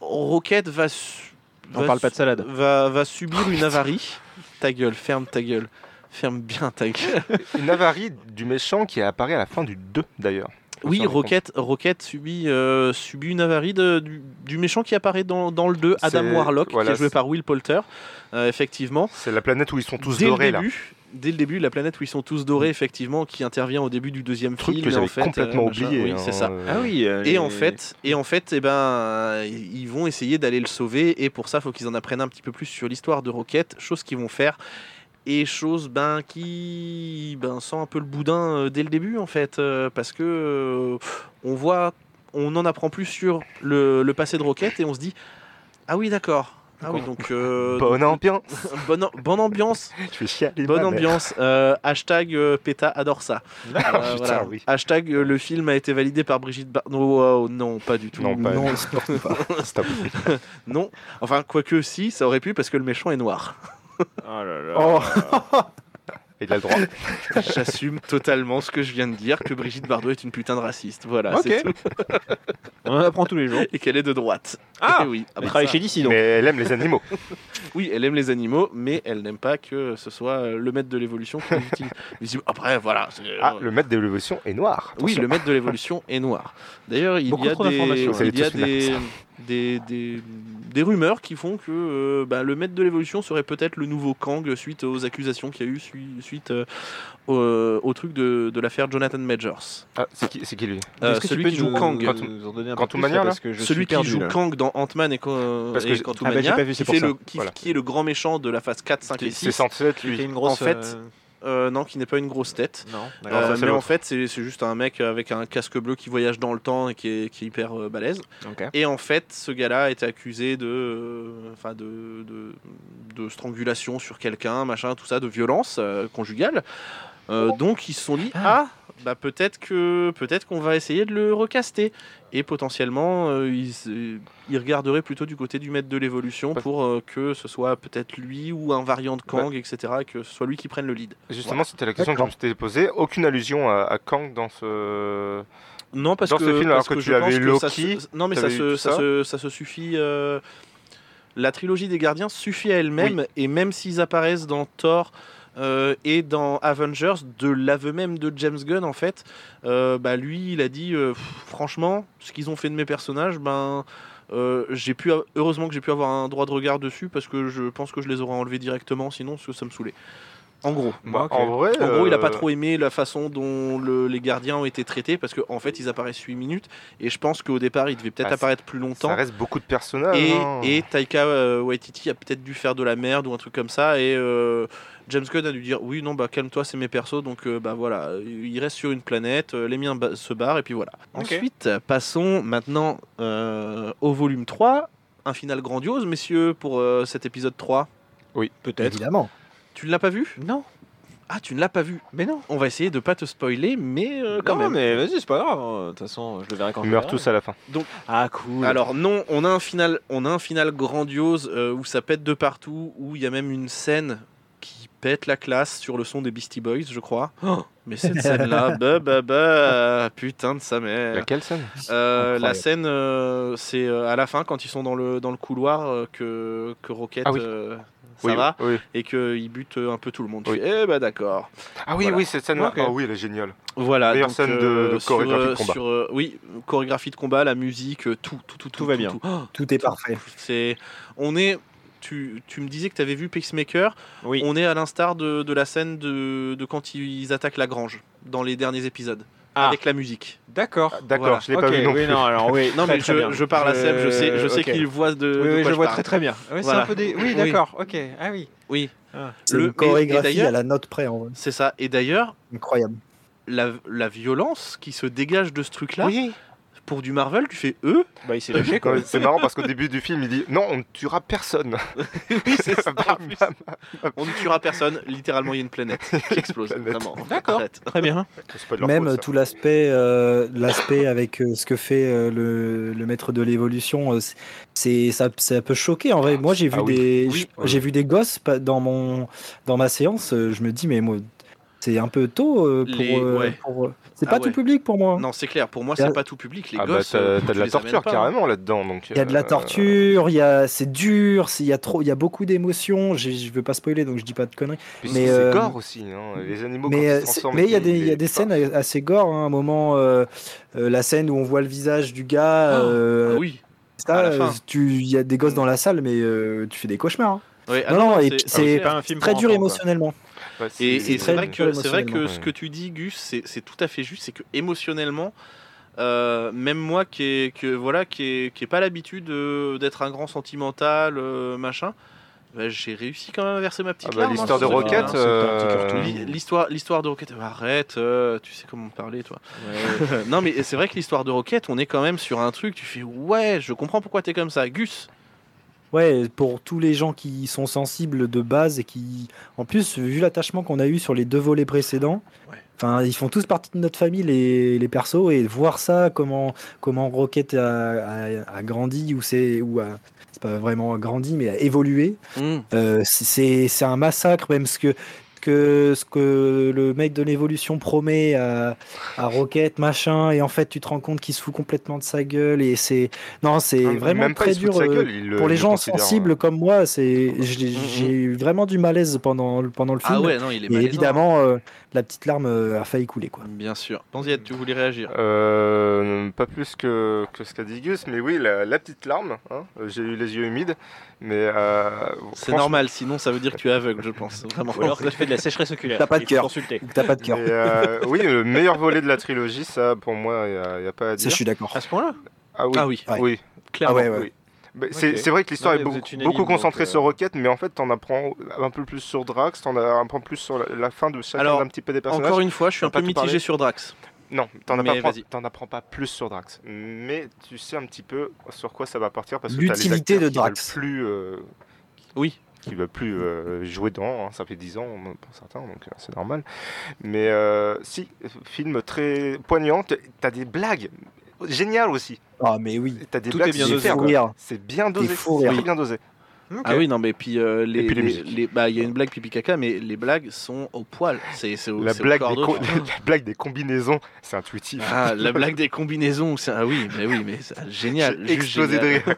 Rocket va. su- On parle pas de salade. Va, va subir une avarie. Ta gueule, ferme ta gueule. Ferme bien ta gueule. Une avarie du méchant qui apparaît à la fin du 2 d'ailleurs. Oui, Rocket, Rocket subit, euh, subit une avarie de- du, du méchant qui apparaît dans, dans le 2, Adam Warlock, voilà, qui est joué par Will Poulter, euh, effectivement. C'est la planète où ils sont tous dès dorés le là. Dès le début, la planète où ils sont tous dorés, effectivement, qui intervient au début du deuxième Truc film. que j'avais en fait, complètement euh, oublié. Oui, hein, c'est ça. Ah oui. euh, Et les- en fait, et en fait, eh ben, ils vont essayer d'aller le sauver, et pour ça, il faut qu'ils en apprennent un petit peu plus sur l'histoire de Rocket, chose qu'ils vont faire, et chose ben qui ben sent un peu le boudin euh, dès le début en fait, parce que on voit, on en apprend plus sur le, le passé de Rocket, et on se dit ah oui d'accord. Ah oui, donc euh, Bonne ambiance. bonne, bonne ambiance, Je fais chialer. bonne ambiance. Euh, hashtag euh, PETA adore ça. Ah, Euh, putain, voilà. oui. Hashtag euh, le film a été validé par Brigitte Bardot. Oh, non, pas du tout. Non, pas- non, pas. Stop. Non. Enfin, quoique si, ça aurait pu parce que le méchant est noir. Oh là là. Oh. Il a le droit. J'assume totalement ce que je viens de dire, que Brigitte Bardot est une putain de raciste. Voilà, Ok. c'est tout. On en apprend tous les jours. Et qu'elle est de droite. Ah oui, ah Elle bah travaille ça. chez DC donc. Mais elle aime les animaux. Oui, elle aime les animaux, mais elle n'aime pas que ce soit euh, le maître de l'évolution qui les utilise. Après, voilà. c'est- Ah, le maître de l'évolution est noir. Oui, le maître de l'évolution est noir. D'ailleurs, il Beaucoup y a trop des, d'informations, hein. il y a des, des, des, des rumeurs qui font que euh, bah, le maître de l'évolution serait peut-être le nouveau Kang suite aux accusations qu'il y a eu sui- suite euh, au, au truc de, de l'affaire Jonathan Majors. Ah, c'est qui, c'est qui lui? Euh, Est-ce que tu celui peux qui joue nous- Kang. parce que je Celui suis qui perdu, joue là. Kang dans Ant-Man et, Parce que et Ah bah, pas vu, c'est qui, pour fait ça. le, qui, Voilà. qui est le grand méchant de la phase 4, 5 et C'est 6. censé être Qui lui. une grosse. En fait, euh, non, qui n'est pas une grosse tête. Non, Euh, ça, mais en fait, c'est juste un mec avec un casque bleu qui voyage dans le temps et qui est, qui est hyper euh, balèze. Ok. Et en fait, ce gars-là a été accusé de, euh, enfin de, de, de strangulation sur quelqu'un, machin, tout ça, de violence euh, conjugale. Euh, donc ils se sont dit ah, bah peut-être que peut-être qu'on va essayer de le recaster et potentiellement euh, ils, euh, ils regarderaient plutôt du côté du maître de l'évolution Pas- pour euh, que ce soit peut-être lui ou un variant de Kang, etc. et que ce soit lui qui prenne le lead. Justement, c'était la question que je me suis posée. Aucune allusion à, à Kang dans ce. Non, parce Dans que, ce film, alors parce que que tu je pense avais que ça Loki, se- non, mais ça se, ça. se, ça se suffit. euh, La trilogie des gardiens suffit à elle-même, et même s'ils apparaissent dans Thor euh, et dans Avengers, de l'aveu même de James Gunn, en fait, euh, bah, lui, il a dit euh, franchement, ce qu'ils ont fait de mes personnages, ben. j'ai pu heureusement que j'ai pu avoir un droit de regard dessus parce que je pense que je les aurais enlevés directement sinon que ça me saoulait. En gros. Bah, ok. En vrai. En gros, il a pas euh, trop aimé la façon dont le- les gardiens ont été traités parce qu'en en fait, ils apparaissent 8 minutes et je pense qu'au départ, ils devaient peut-être Ah, apparaître plus Ça longtemps. reste beaucoup de personnages. Et, hein. et Taika euh, Waititi a peut-être dû faire de la merde ou un truc comme ça et euh, James Gunn a dû dire oui non bah calme-toi c'est mes persos donc euh, bah voilà il reste sur une planète euh, les miens ba- se barrent et puis voilà. Ensuite passons maintenant euh, au volume 3 un final grandiose messieurs pour euh, cet épisode 3. Peut-être. Évidemment. Tu ne l'as pas vu? Non. Ah tu ne l'as pas vu Mais non. On va essayer de pas te spoiler mais euh, quand non, même. mais vas-y, c'est pas grave. hein. De toute façon, je le verrai quand Ils je meurent le verrai. tous à la fin. Ah, cool. Alors non, on a un final, on a un final grandiose euh, où ça pète de partout, où il y a même une scène pète la classe sur le son des Beastie Boys, je crois. Oh, mais cette scène-là, bah bah bah, putain de sa mère. Laquelle scène Euh, la scène, euh, c'est euh, à la fin quand ils sont dans le dans le couloir que que Rocket. Ah oui. euh, ça Oui, va oui. et qu'il bute un peu tout le monde. Tu Oui. fais, eh bah d'accord. Ah oui, Voilà. oui, cette scène-là. Ok. Ah oui, elle est géniale. Voilà. Meilleure donc, scène de- de sur, chorégraphie de combat. sur, euh, oui, chorégraphie de combat, la musique, tout, tout, tout, Tout va bien. Oh, Tout est parfait. C'est, on est. Tu, tu me disais que tu avais vu Pacemaker. Oui. On est à l'instar de, de la scène de, de quand ils attaquent la grange dans les derniers épisodes Ah. avec la musique. D'accord. D'accord, Voilà. je l'ai pas vu non oui, plus. non, alors oui. Non très, mais je, je parle à Seb, je sais, je sais ok. qu'il voit de, Oui, de quoi je vois parle. très très bien. Oui, c'est Voilà. un peu des. Oui, Oui. d'accord. Ok. Ah oui. Oui. Ah. Le- une chorégraphie à la note près. En vrai. C'est ça. Et d'ailleurs, Incroyable. la, la violence qui se dégage de ce truc-là, Oui, pour du Marvel, tu fais eux. Bah, il s'est lâché quoi. C'est marrant parce qu'au début du film, il dit non, on ne tuera personne. oui, c'est ça. en Bam, plus. bam. On ne tuera personne. Littéralement, il y a une planète qui explose. D'accord. Très bien. Même faute, tout l'aspect, euh, l'aspect avec euh, ce que fait euh, le, le maître de l'évolution, euh, c'est ça, ça peut choquer en vrai. Moi, j'ai vu Ah oui. des, Oui. j'ai vu des gosses pas- dans mon, dans ma séance. euh, Je me dis mais moi, c'est un peu tôt euh, pour. Les- euh, ouais. pour, euh, c'est Ah pas ouais. tout public pour moi. Non, c'est clair. Pour moi, c'est a- pas tout public. Les Ah bah gosses. t'as t'as de la torture hein. carrément là-dedans. donc, Il y a de la torture, il y a, c'est dur, il y a trop, il y a beaucoup d'émotions. j'ai- Je veux pas spoiler donc je dis pas de conneries. puis mais, c'est euh, gore aussi. hein, Les animaux. quand Mais ils euh, se c'est- transforment mais il y a des, y a des scènes assez gore. hein, à un moment, euh, euh, la scène où on voit le visage du gars. euh, Ah oui. ça, il y a des gosses dans la salle, mais euh, tu fais des cauchemars. hein. Non, non, c'est- puis c'est clair. pas un film très dur émotionnellement. Ouais, Et, c'est- et vrai que c'est vrai que ce que tu dis, Gus, c'est c'est tout à fait juste. C'est que émotionnellement, euh, même moi qui est que voilà qui est, qui est pas l'habitude euh, d'être un grand sentimental euh, machin, bah, j'ai réussi quand même à verser ma petite Ah bah, larme, l'histoire hein, de Rocket, hein. euh, L'histoire, l'histoire de Rocket, arrête, euh, tu sais comment parler toi. non mais c'est vrai que l'histoire de Rocket, on est quand même sur un truc, tu fais ouais, je comprends pourquoi t'es comme ça, Gus. Ouais, pour tous les gens qui sont sensibles de base et qui, en plus, vu l'attachement qu'on a eu sur les deux volets précédents, Ouais. enfin, ils font tous partie de notre famille les, les persos et voir ça, comment comment Rocket a, a- a grandi ou c'est ou a c'est pas vraiment grandi mais a évolué. Hmm. Euh, c'est c'est un massacre, même parce que que ce que le mec de l'évolution promet à, à Rocket, machin, et en fait tu te rends compte qu'il se fout complètement de sa gueule et c'est non c'est Ah, vraiment même très dur euh, gueule, pour il les le gens sensibles comme moi. C'est j'ai Mhm. j'ai eu vraiment du malaise pendant le- pendant le film. Ah ouais, non, il est et malaisant. évidemment euh, la petite larme euh, a failli couler quoi. Bien sûr. Panziette, tu voulais réagir Euh, pas plus que, que ce qu'a dit Gus, mais oui, la, la petite larme. hein, J'ai eu les yeux humides, mais euh, C'est franchement- normal, sinon ça veut dire que tu es aveugle, je pense. Vraiment. Ou alors que tu fais de la sécheresse oculaire. T'as pas de cœur. T'as pas de cœur. Euh, oui, le meilleur volet de la trilogie, ça, pour moi, il n'y a, pas à Ça, dire. je suis d'accord. À ce point-là Ah oui, Ah oui, Ouais. oui. clairement. Ah ouais, ouais. oui. Bah, c'est vrai que l'histoire est beaucoup, concentrée euh, sur Rocket, mais en fait, t'en apprends un peu plus sur Drax, t'en apprends plus sur la, la fin de chacun Alors, d'un petit peu des personnages. Encore une fois, je suis un peu mitigé parler. sur Drax. Non, t'en apprends, t'en apprends pas plus sur Drax, mais tu sais un petit peu sur quoi ça va partir parce que les L'utilité de qui Drax. plus, euh, Oui. qui veulent plus euh, jouer dedans. hein, ça fait 10 ans pour certains, donc euh, c'est normal. Mais euh, si, film très poignant. T'as des blagues géniales aussi. Ah mais oui. T'as des Tout blagues bien. C'est bien dosé. C'est bien dosé. Ah oui, non, mais puis euh, les, Et puis les les- musiques. les- bah, il y a une blague pipi caca, mais les blagues sont au poil. C'est c'est au, La c'est au blague, des cordeau. co- la blague des combinaisons, c'est intuitif. Ah, la blague des combinaisons, c'est ah oui, mais oui, mais c'est génial. J'ai explosé de rire.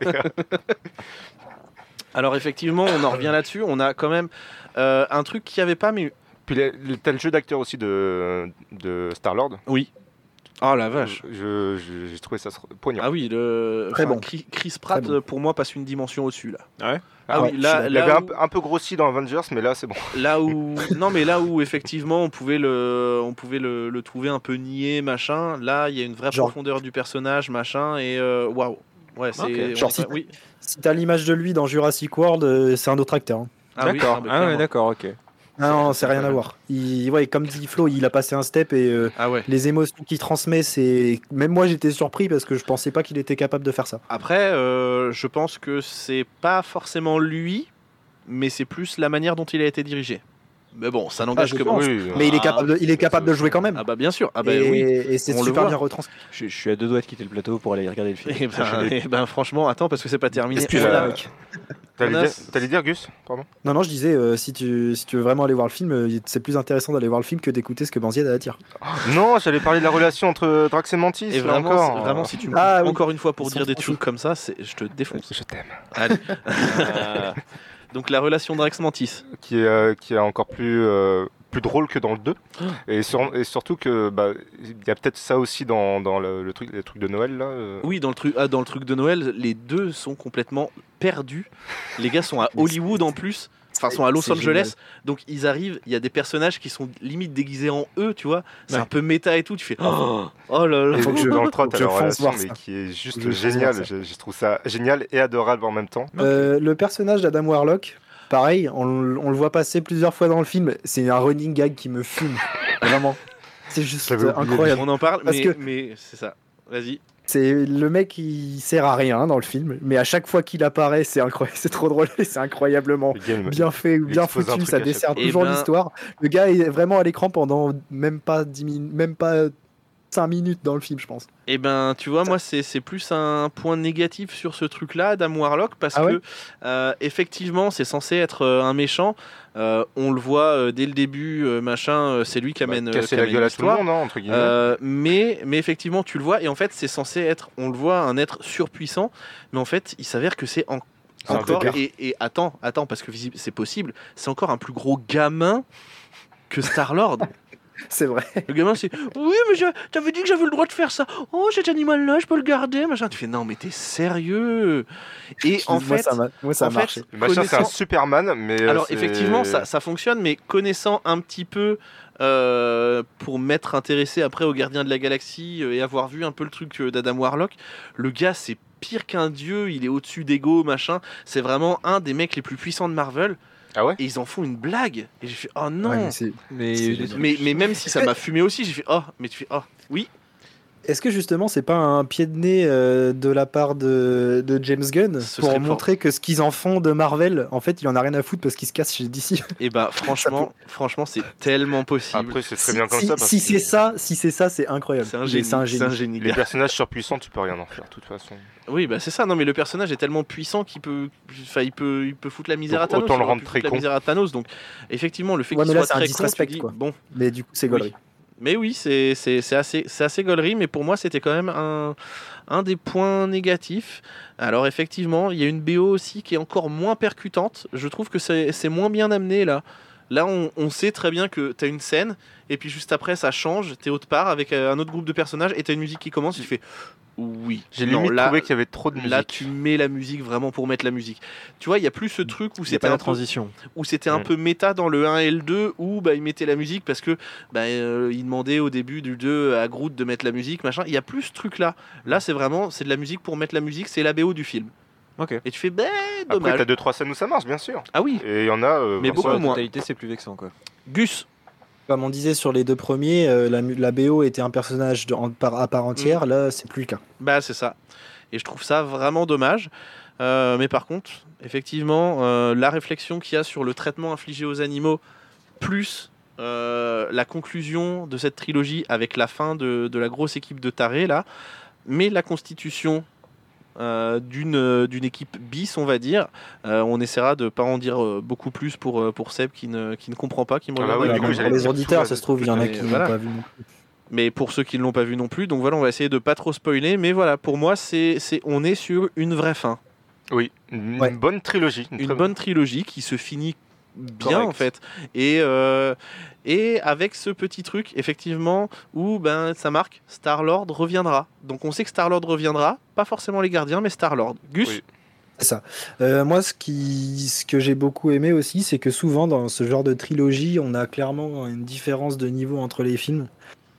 Alors effectivement, on en revient là-dessus. On a quand même euh, un truc qu'il n'y avait pas, mais Puis les- le- t'as le jeu d'acteur aussi de, de Star-Lord? oui. Oh la vache. Je- je- J'ai trouvé ça poignant. Ah oui, le Très enfin, bon. Chris, Pratt Très bon. euh, pour moi passe une dimension au-dessus là. Ah ouais Ah Ouais, oui, là, Il là avait un, où- peu- un peu grossi dans Avengers, mais là c'est bon. là où non mais là où effectivement on pouvait le on pouvait le, le trouver un peu niais machin là il y a une vraie Genre- profondeur du personnage machin et euh, waouh ouais c'est Genre si- oui Si t'as l'image de lui dans Jurassic World, euh, c'est un autre acteur. hein. ah oui, D'accord. ah, bah, Ah ouais, d'accord, ok. Ah non, c'est rien à voir. Il, ouais, comme dit Flo, il a passé un step et euh, ah ouais les émotions qu'il transmet, c'est. Même moi, j'étais surpris parce que je pensais pas qu'il était capable de faire ça. après euh, je pense que c'est pas forcément lui mais c'est plus la manière dont il a été dirigé mais bon ça n'engage Ah, je que moi Oui, Mais il est Ah, capable de, il est capable de jouer quand même. ah bah bien sûr ah bah et oui et c'est super bien retranscrit. Je, je suis à deux doigts de quitter le plateau pour aller regarder le film. et ben, eh ben, franchement attends parce que c'est pas terminé. T'allais dire, Gus Pardon Non, non, je disais, euh, si, tu, si tu veux vraiment aller voir le film, euh, c'est plus intéressant d'aller voir le film que d'écouter ce que Banzied a à dire. Non, j'allais parler de la relation entre Drax et Mantis. et vraiment, encore. vraiment si tu me Ah oui. encore une fois pour Ils dire des trucs comme ça je te défonce Je t'aime. Allez. Donc la relation Drax-Mantis. Qui est, euh, qui est encore plus, euh, plus drôle que dans le 2. Oh. Et, sur- et surtout que bah, il y a peut-être ça aussi dans, dans le, le truc, de Noël. Là, euh. Oui, dans le, truc, ah, dans le truc de Noël, les deux sont complètement perdus. Les gars sont à Hollywood en plus. Enfin, sont à Los Angeles. Donc ils arrivent, il y a des personnages qui sont limite déguisés en eux, tu vois. C'est Ouais. un peu méta et tout. Tu fais Oh, oh là là. Et faut que je- dans le 3, faut que t'as je relation, mais qui est juste Je ça. Je, je trouve ça génial et adorable en même temps. Euh, le personnage d'Adam Warlock, pareil, on, le voit passer plusieurs fois dans le film. C'est un running gag qui me fume. Vraiment. C'est juste incroyable. On en parle, Parce mais, que- mais c'est ça. Vas-y. C'est le mec il sert à rien dans le film, mais à chaque fois qu'il apparaît, c'est incroyable, c'est trop drôle, et c'est incroyablement bien fait, il bien foutu, ça dessert toujours Eh ben- l'histoire. Le gars est vraiment à l'écran pendant même pas 10 minutes, même pas 5 minutes dans le film, je pense. Eh ben, tu vois, moi, c'est c'est plus un point négatif sur ce truc-là, Adam Warlock, parce Ah ouais que, euh, effectivement, c'est censé être euh, un méchant. Euh, on le voit euh, dès le début, euh, machin, euh, c'est lui qui bah, amène, euh, casser qui la amène gueule à tout le monde, hein, entre guillemets. Euh, mais, mais effectivement, tu le vois, et en fait, c'est censé être, on le voit, un être surpuissant, mais en fait, il s'avère que c'est en- encore, et, et attends, attends, parce que c'est possible, c'est encore un plus gros gamin que Star-Lord. C'est vrai. Le gamin, c'est Oui, mais je- t'avais dit que j'avais le droit de faire ça. Oh, cet animal-là, je peux le garder. Machin. Tu fais Non, mais t'es sérieux. Et en moi, fait, ça, m'a- moi, ça a en marché. fait Le machin, c'est un Superman, mais. euh, alors effectivement, ça, ça fonctionne, mais connaissant un petit peu euh, pour m'être intéressé après aux Gardiens de la Galaxie euh, et avoir vu un peu le truc euh, d'Adam Warlock, le gars c'est pire qu'un dieu, il est au-dessus d'ego, machin. C'est vraiment un des mecs les plus puissants de Marvel. Ah ouais Et ils en font une blague. Et j'ai fait oh non. Ouais, mais mais, mais même si ça m'a fumé aussi, j'ai fait oh, mais tu fais oh, oui. Est-ce que justement c'est pas un pied de nez euh, de la part de, de James Gunn Ce pour montrer que ce qu'ils en font de Marvel, en fait, il en a rien à foutre parce qu'il se casse chez DC. Et bah franchement, franchement, c'est tellement possible. Après, c'est très Si, bien comme si- ça. parce si que c'est ça, si c'est ça, c'est incroyable. C'est un Il- génie. c'est un un génie. Les personnages surpuissants, tu peux rien en faire, de toute façon. Oui, bah c'est ça. Non, mais le personnage est tellement puissant qu'il peut, enfin, il peut, il peut foutre la misère Donc, à Thanos. autant le rendre très foutre la con. misère à Thanos. Donc, effectivement, le fait Ouais, qu'il mais là, soit c'est un très con, tu disrespect, dis, quoi. bon. Mais du coup, c'est Oui. Mais oui, c'est assez, assez mais pour moi, c'était quand même un, un des points négatifs. Alors, effectivement, il y a une BO aussi qui est encore moins percutante. Je trouve que c'est moins bien amené là. Là, on, on sait très bien que tu as une scène, et puis juste après, ça change. Tu es autre part avec euh, un autre groupe de personnages, et tu as une musique qui commence, tu fais oui. J'ai limite là, trouvé qu'il y avait trop de musique. Là, tu mets la musique vraiment pour mettre la musique. Tu vois, il y a plus ce truc où c'était la un peu transition. où c'était un peu méta dans le 1 et le 2 où bah, il mettait la musique parce que bah, euh, il demandait au début du 2 à Groot de mettre la musique machin il y a plus ce truc là là c'est vraiment c'est de la musique pour mettre la musique c'est la BO du film Ok. et tu fais bah Après, dommage t'as deux trois scènes où ça marche, bien sûr. ah oui Et il y en a. euh, Mais beaucoup Sur la moins. totalité, c'est plus vexant quoi. Gus Comme on disait sur les deux premiers, euh, la, BO était un personnage de- en- par- à part entière. Là, c'est plus le cas. bah c'est ça et je trouve ça vraiment dommage Euh, mais par contre effectivement euh, la réflexion qu'il y a sur le traitement infligé aux animaux plus euh, la conclusion de cette trilogie avec la fin de, de la grosse équipe de tarés là, mais la constitution euh, d'une euh, d'une équipe bis, on va dire. Euh, on essaiera de pas en dire euh, beaucoup plus pour, pour Seb qui ne, qui ne comprend pas, qui me Ah bah regarde oui, coup, pour j'allais les auditeurs, ça se trouve, il y en a mais qui voilà. pas vu. non plus. mais pour ceux qui ne l'ont pas vu non plus. Donc voilà, on va essayer de pas trop spoiler. Mais voilà, pour moi, c'est c'est on est sur une vraie fin. Oui, une Ouais. bonne trilogie. une bonne trilogie qui se finit bien Correct. en fait et euh, et avec ce petit truc effectivement où ben ça marque Star Lord reviendra donc on sait que Star Lord reviendra pas forcément les gardiens mais Star Lord Gus Oui. C'est ça. Euh, moi, ce, qui, ce que j'ai beaucoup aimé aussi, c'est que souvent dans ce genre de trilogie, on a clairement une différence de niveau entre les films.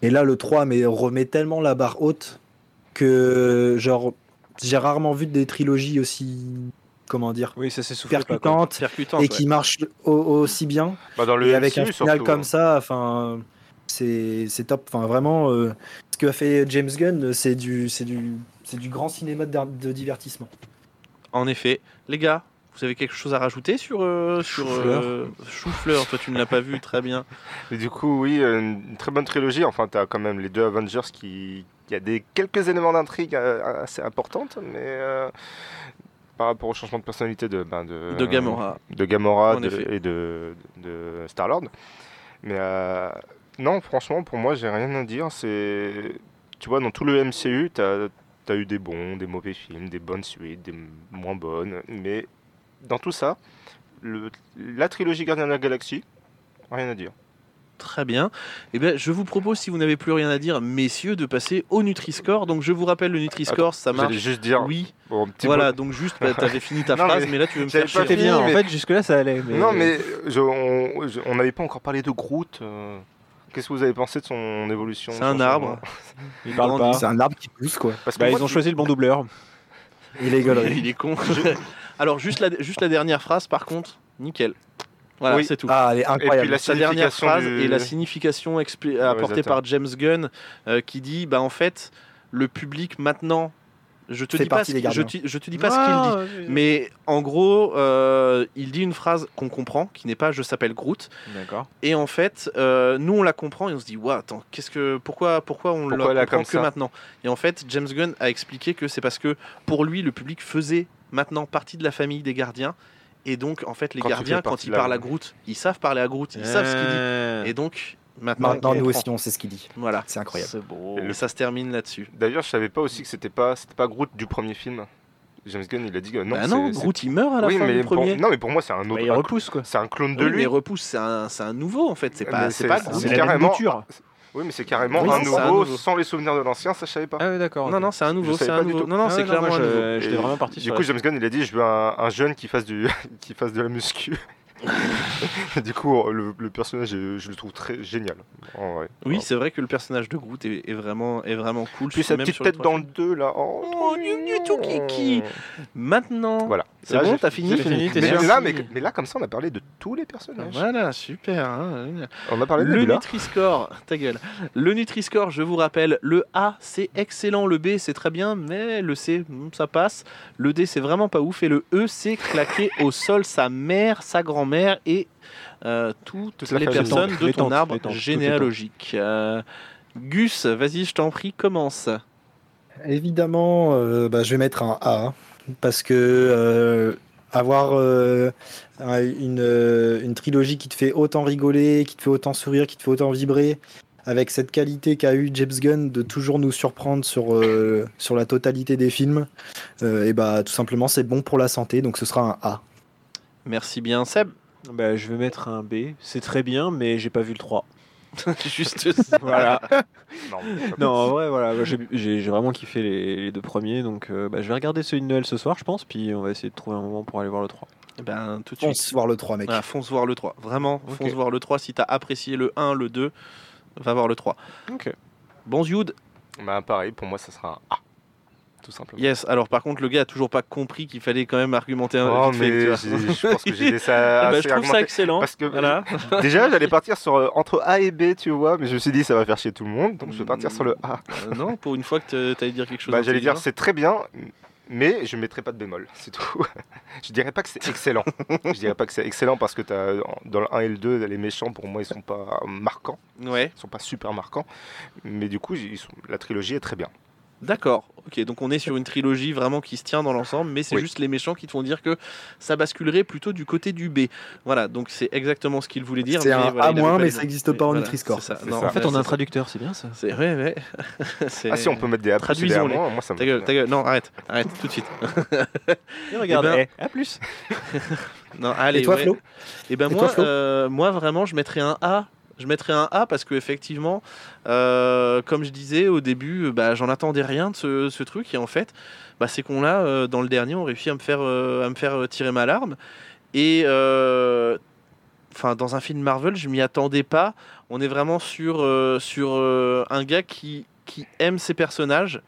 Et là, le 3 mais, remet tellement la barre haute que, genre, j'ai rarement vu des trilogies aussi, comment dire, Oui, ça percutantes percutante et ouais. qui marchent au- aussi bien. Bah, dans le et avec un final surtout, comme hein. ça, enfin, c'est c'est top. Enfin, vraiment, euh, ce que a fait James Gunn, c'est du, c'est du, c'est du grand cinéma de, de divertissement. en effet les gars vous avez quelque chose à rajouter sur euh, sur Chou-fleur. euh, Chou-fleur toi tu ne l'as pas vu très bien Et du coup, oui, euh, une très bonne trilogie. Enfin, t'as quand même les deux Avengers qui. Il y a des quelques éléments d'intrigue euh, assez importantes, mais euh, par rapport au changement de personnalité de ben, de, de Gamora de Gamora de- et de, de Star Lord. Mais euh, non, franchement, pour moi, j'ai rien à dire. C'est, tu vois, dans tout le MCU, t'as as eu des bons, des mauvais films, des bonnes suites, des moins bonnes, mais dans tout ça, le- la trilogie Gardien de la Galaxie, rien à dire. Très bien. Eh bien, je vous propose, si vous n'avez plus rien à dire, messieurs, de passer au Nutri-Score. Donc, je vous rappelle, le Nutri-Score, ça J'allais marche. juste dire, Oui, bon, petit voilà. Donc, juste, bah, t'avais fini ta Non, phrase, mais mais là, tu veux me faire pas chier. C'était bien, en fait, jusque-là ça allait. Mais... Non, mais je- on n'avait pas encore parlé de Groot. euh, Qu'est-ce que vous avez pensé de son évolution C'est un arbre. il parle pas. C'est un arbre qui pousse, quoi. Parce que Bah, moi, ils ont tu- choisi le bon doubleur. Il est. Il est con. Alors, juste la, juste la dernière phrase, par contre, nickel. Voilà, Oui. c'est tout. Ah, elle est Et puis incroyable. la Sa dernière phrase du- et la signification expli- apportée par James Gunn euh, qui dit bah en fait le public maintenant je te dis pas ce je, te- je te dis pas ce qu'il dit mais en gros euh, il dit une phrase qu'on comprend qui n'est pas je s'appelle Groot D'accord. et en fait euh, nous on la comprend et on se dit ouais attends qu'est-ce que pourquoi pourquoi on Pourquoi la comprend que ça? maintenant? Et en fait James Gunn a expliqué que c'est parce que pour lui le public faisait maintenant partie de la famille des gardiens et donc en fait les Quand gardiens quand ils parlent à Groot ils savent parler à Groot ils savent ce qu'il dit Euh, et donc maintenant, Maintenant, nous aussi, on sait ce qu'il dit. Voilà. C'est incroyable. C'est beau. Et ça se termine là-dessus. D'ailleurs, je savais pas aussi que c'était pas, c'était pas Groot du premier film. James Gunn, il a dit que non. bah non, c'est- Groot il meurt à la oui, fin mais du pour- premier. non, mais pour moi, c'est un autre. Bah, il repousse quoi. C'est un clone de Oui, lui. mais repousse, c'est un, c'est un nouveau en fait. C'est pas, c'est c'est- pas c'est Groot. même carrément-. Oui, mais c'est carrément Oui, un, nouveau, sans les souvenirs de l'ancien, ça je savais pas. Ah ouais, d'accord. Non, non, c'est un nouveau. Je savais C'est pas un du nouveau. tout. Non, non, Ah c'est clairement J'étais vraiment parti Du sur coup, James Gunn, il a dit, je veux un, un jeune qui fasse du, qui fasse de la muscu. du coup, le, le personnage, je, je le trouve très génial. en vrai. Oui, c'est vrai que le personnage de Groot est, est vraiment, est vraiment cool. Puis sa petite tête dans le films. 2 là. Oh, Oh, tout kiki. Maintenant, Voilà. c'est bon, t'as fini fini, Mais, là, mais, mais là, comme ça, on a parlé de tous les personnages. Voilà, super. hein. On a parlé de Le. Nutri-Score, ta gueule. Le Nutri-Score, je vous rappelle, le A, c'est excellent, le B, c'est très bien, mais le C, hmm, ça passe. Le D, c'est vraiment pas ouf, et le E, c'est claquer au sol sa mère, sa grand-mère et euh, toutes les personnes de ton arbre tantes, généalogique. Euh, Gus, vas-y, je t'en prie, commence. Évidemment, euh, bah, je vais mettre un A parce que euh, avoir euh, un- une, une trilogie qui te fait autant rigoler, qui te fait autant sourire, qui te fait autant vibrer, avec cette qualité qu'a eu James Gunn de toujours nous surprendre sur, euh, sur la totalité des films, euh, et bah tout simplement c'est bon pour la santé, donc ce sera un A. Merci bien, Seb. Bah, je vais mettre un B. C'est très bien, mais j'ai pas vu le 3. Juste ça. Voilà. Non, non, en vrai, voilà. bah, j'ai- vraiment kiffé les, les deux premiers. Donc, euh, bah, je vais regarder celui de Noël ce soir, je pense. Puis on va essayer de trouver un moment pour aller voir le 3. Eh Ben, tout de suite. Fonce voir le 3 mec. Fonce voir le 3. Vraiment, Ok. fonce voir le 3. Si t'as apprécié le 1, le 2, va voir le 3. Ok. Bon, Youd, Bah, pareil, pour moi, ça sera un A. Tout simplement. yes. Alors, par contre, le gars a toujours pas compris qu'il fallait quand même argumenter un Oh, fait, tu mais je pense que j'ai ça. Ah bah, je trouve ça excellent. Parce que Voilà. déjà, j'allais partir sur euh, entre A et B, tu vois, mais je me suis dit ça va faire chier tout le monde, donc je vais partir sur le A. Euh, non, pour une fois que t'allais dire quelque chose. Bah, j'allais dire c'est très bien, mais je mettrai pas de bémol, c'est tout. je dirais pas que c'est excellent. je dirais pas que c'est excellent parce que as, dans le 1 et le 2, les méchants pour moi ils sont pas marquants, Ouais, ils sont pas super marquants, mais du coup ils sont- la trilogie est très bien. D'accord. Ok, donc on est sur une trilogie vraiment qui se tient dans l'ensemble, mais c'est Oui. juste les méchants qui te font dire que ça basculerait plutôt du côté du B. Voilà, donc c'est exactement ce qu'il voulait dire. C'est un voilà, A moins, mais ça n'existe pas en Voilà, Nutri-Score. c'est ça. C'est Non, ça. En fait, ouais, on a un traducteur, c'est bien ça. C'est ouais, ouais. C'est- Ah si on peut mettre des A des moi ça me Ta gueule, ta gueule. Non, arrête, arrête tout de suite. Et regarde, ben- eh, à plus. Non, allez. Et toi ouais. Flo? Et ben Et moi, toi, Flo? euh, moi vraiment, je mettrais un A. Je mettrais un A parce que effectivement, euh, comme je disais au début, bah, j'en attendais rien de ce, ce truc et en fait, bah, c'est qu'on l'a euh, dans le dernier, on réussit à me faire euh, à me faire euh, tirer ma larme et enfin dans un film Marvel, je m'y attendais pas. On est vraiment sur euh, sur euh, un gars qui qui aime ses personnages,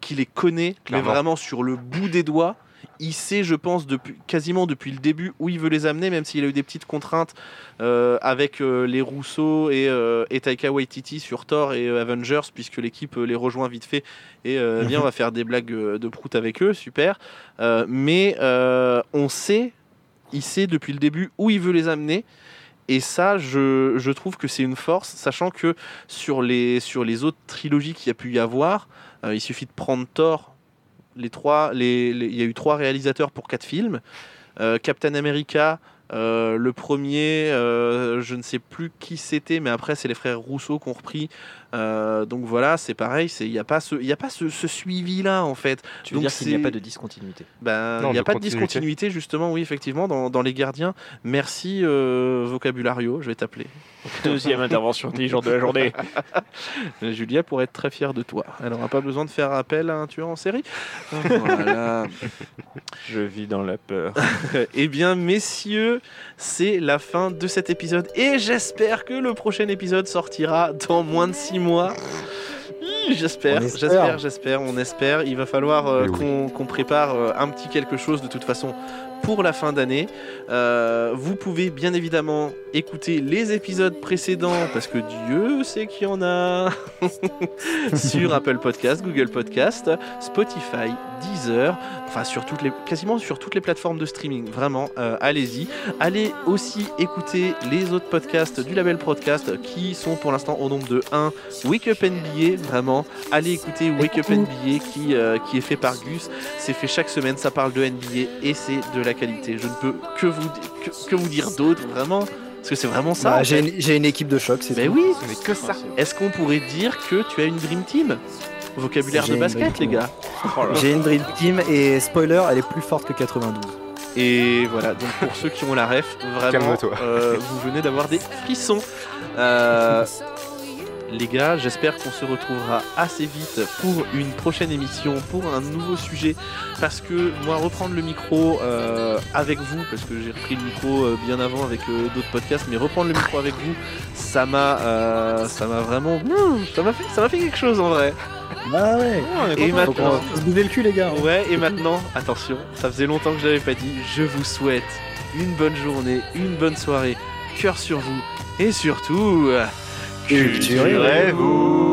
qui les connaît, mais vraiment sur le bout des doigts. Il sait, je pense, depuis, quasiment depuis le début où il veut les amener, même s'il a eu des petites contraintes euh, avec euh, les Rousseau et, euh, et Taika Waititi sur Thor et euh, Avengers, puisque l'équipe les rejoint vite fait. Et euh, Mhm. bien, on va faire des blagues de prout avec eux, super. Mais on sait, il sait depuis le début où il veut les amener. Et ça, je, je trouve que c'est une force, sachant que sur les, sur les autres trilogies qu'il y a pu y avoir, il suffit de prendre Thor. Les trois, les, les- il y a eu trois réalisateurs pour quatre films. Euh, Captain America, euh, le premier, euh, je ne sais plus qui c'était, mais après c'est les frères Rousseau qui ont repris. Euh, donc voilà, c'est pareil, il n'y a pas ce, y a pas ce, ce suivi-là en fait. Tu veux Donc dire qu'il n'y a pas de discontinuité? Ben, il n'y a de pas de continuité. discontinuité justement, oui effectivement, dans, dans les gardiens. Merci euh, vocabulario, je vais t'appeler. Deuxième intervention intelligente de la journée. Julia pourrait être très fière de toi. Elle n'aura pas besoin de faire appel à un tueur en série. Voilà. Je vis dans la peur. Eh bien, messieurs, c'est la fin de cet épisode et j'espère que le prochain épisode sortira dans moins de six mois. Hi, J'espère, j'espère, j'espère, on espère. Il va falloir euh, Oui, qu'on qu'on prépare euh, un petit quelque chose de toute façon pour la fin d'année. Euh, vous pouvez bien évidemment écouter les épisodes précédents parce que Dieu sait qu'il y en a sur Apple Podcast, Google Podcast, Spotify, Deezer, enfin sur toutes les, quasiment sur toutes les plateformes de streaming. Vraiment, euh, allez-y. Allez aussi écouter les autres podcasts du label Podcast qui sont pour l'instant au nombre de 1. Wake Up NBA, vraiment. Allez écouter Wake Up NBA qui, euh, qui est fait par Gus. C'est fait chaque semaine, ça parle de NBA et c'est de la qualité. Je ne peux que vous, que, que vous dire d'autre, vraiment. Parce que c'est vraiment ça. Bah, J'ai une, j'ai une équipe de choc, c'est tout. oui, Mais que ça est-ce qu'on pourrait dire que tu as une Dream Team? Vocabulaire J'ai de basket, les gars. J'ai une Dream Team et spoiler, elle est plus forte que 92. Et voilà, donc pour ceux qui ont la ref, vraiment, euh, vous venez d'avoir des frissons. Euh, les gars, j'espère qu'on se retrouvera assez vite pour une prochaine émission, pour un nouveau sujet. Parce que moi, reprendre le micro euh, avec vous, parce que j'ai repris le micro euh, bien avant avec euh, d'autres podcasts, mais reprendre le micro avec vous, ça m'a, ça m'a vraiment, Mmh, ça m'a fait, ça m'a fait quelque chose en vrai. Ah ouais. Et Donc, on maintenant, se le cul, les gars. Ouais, et maintenant, attention, ça faisait longtemps que je l'avais pas dit, je vous souhaite une bonne journée, une bonne soirée, cœur sur vous, et surtout. Culturez-vous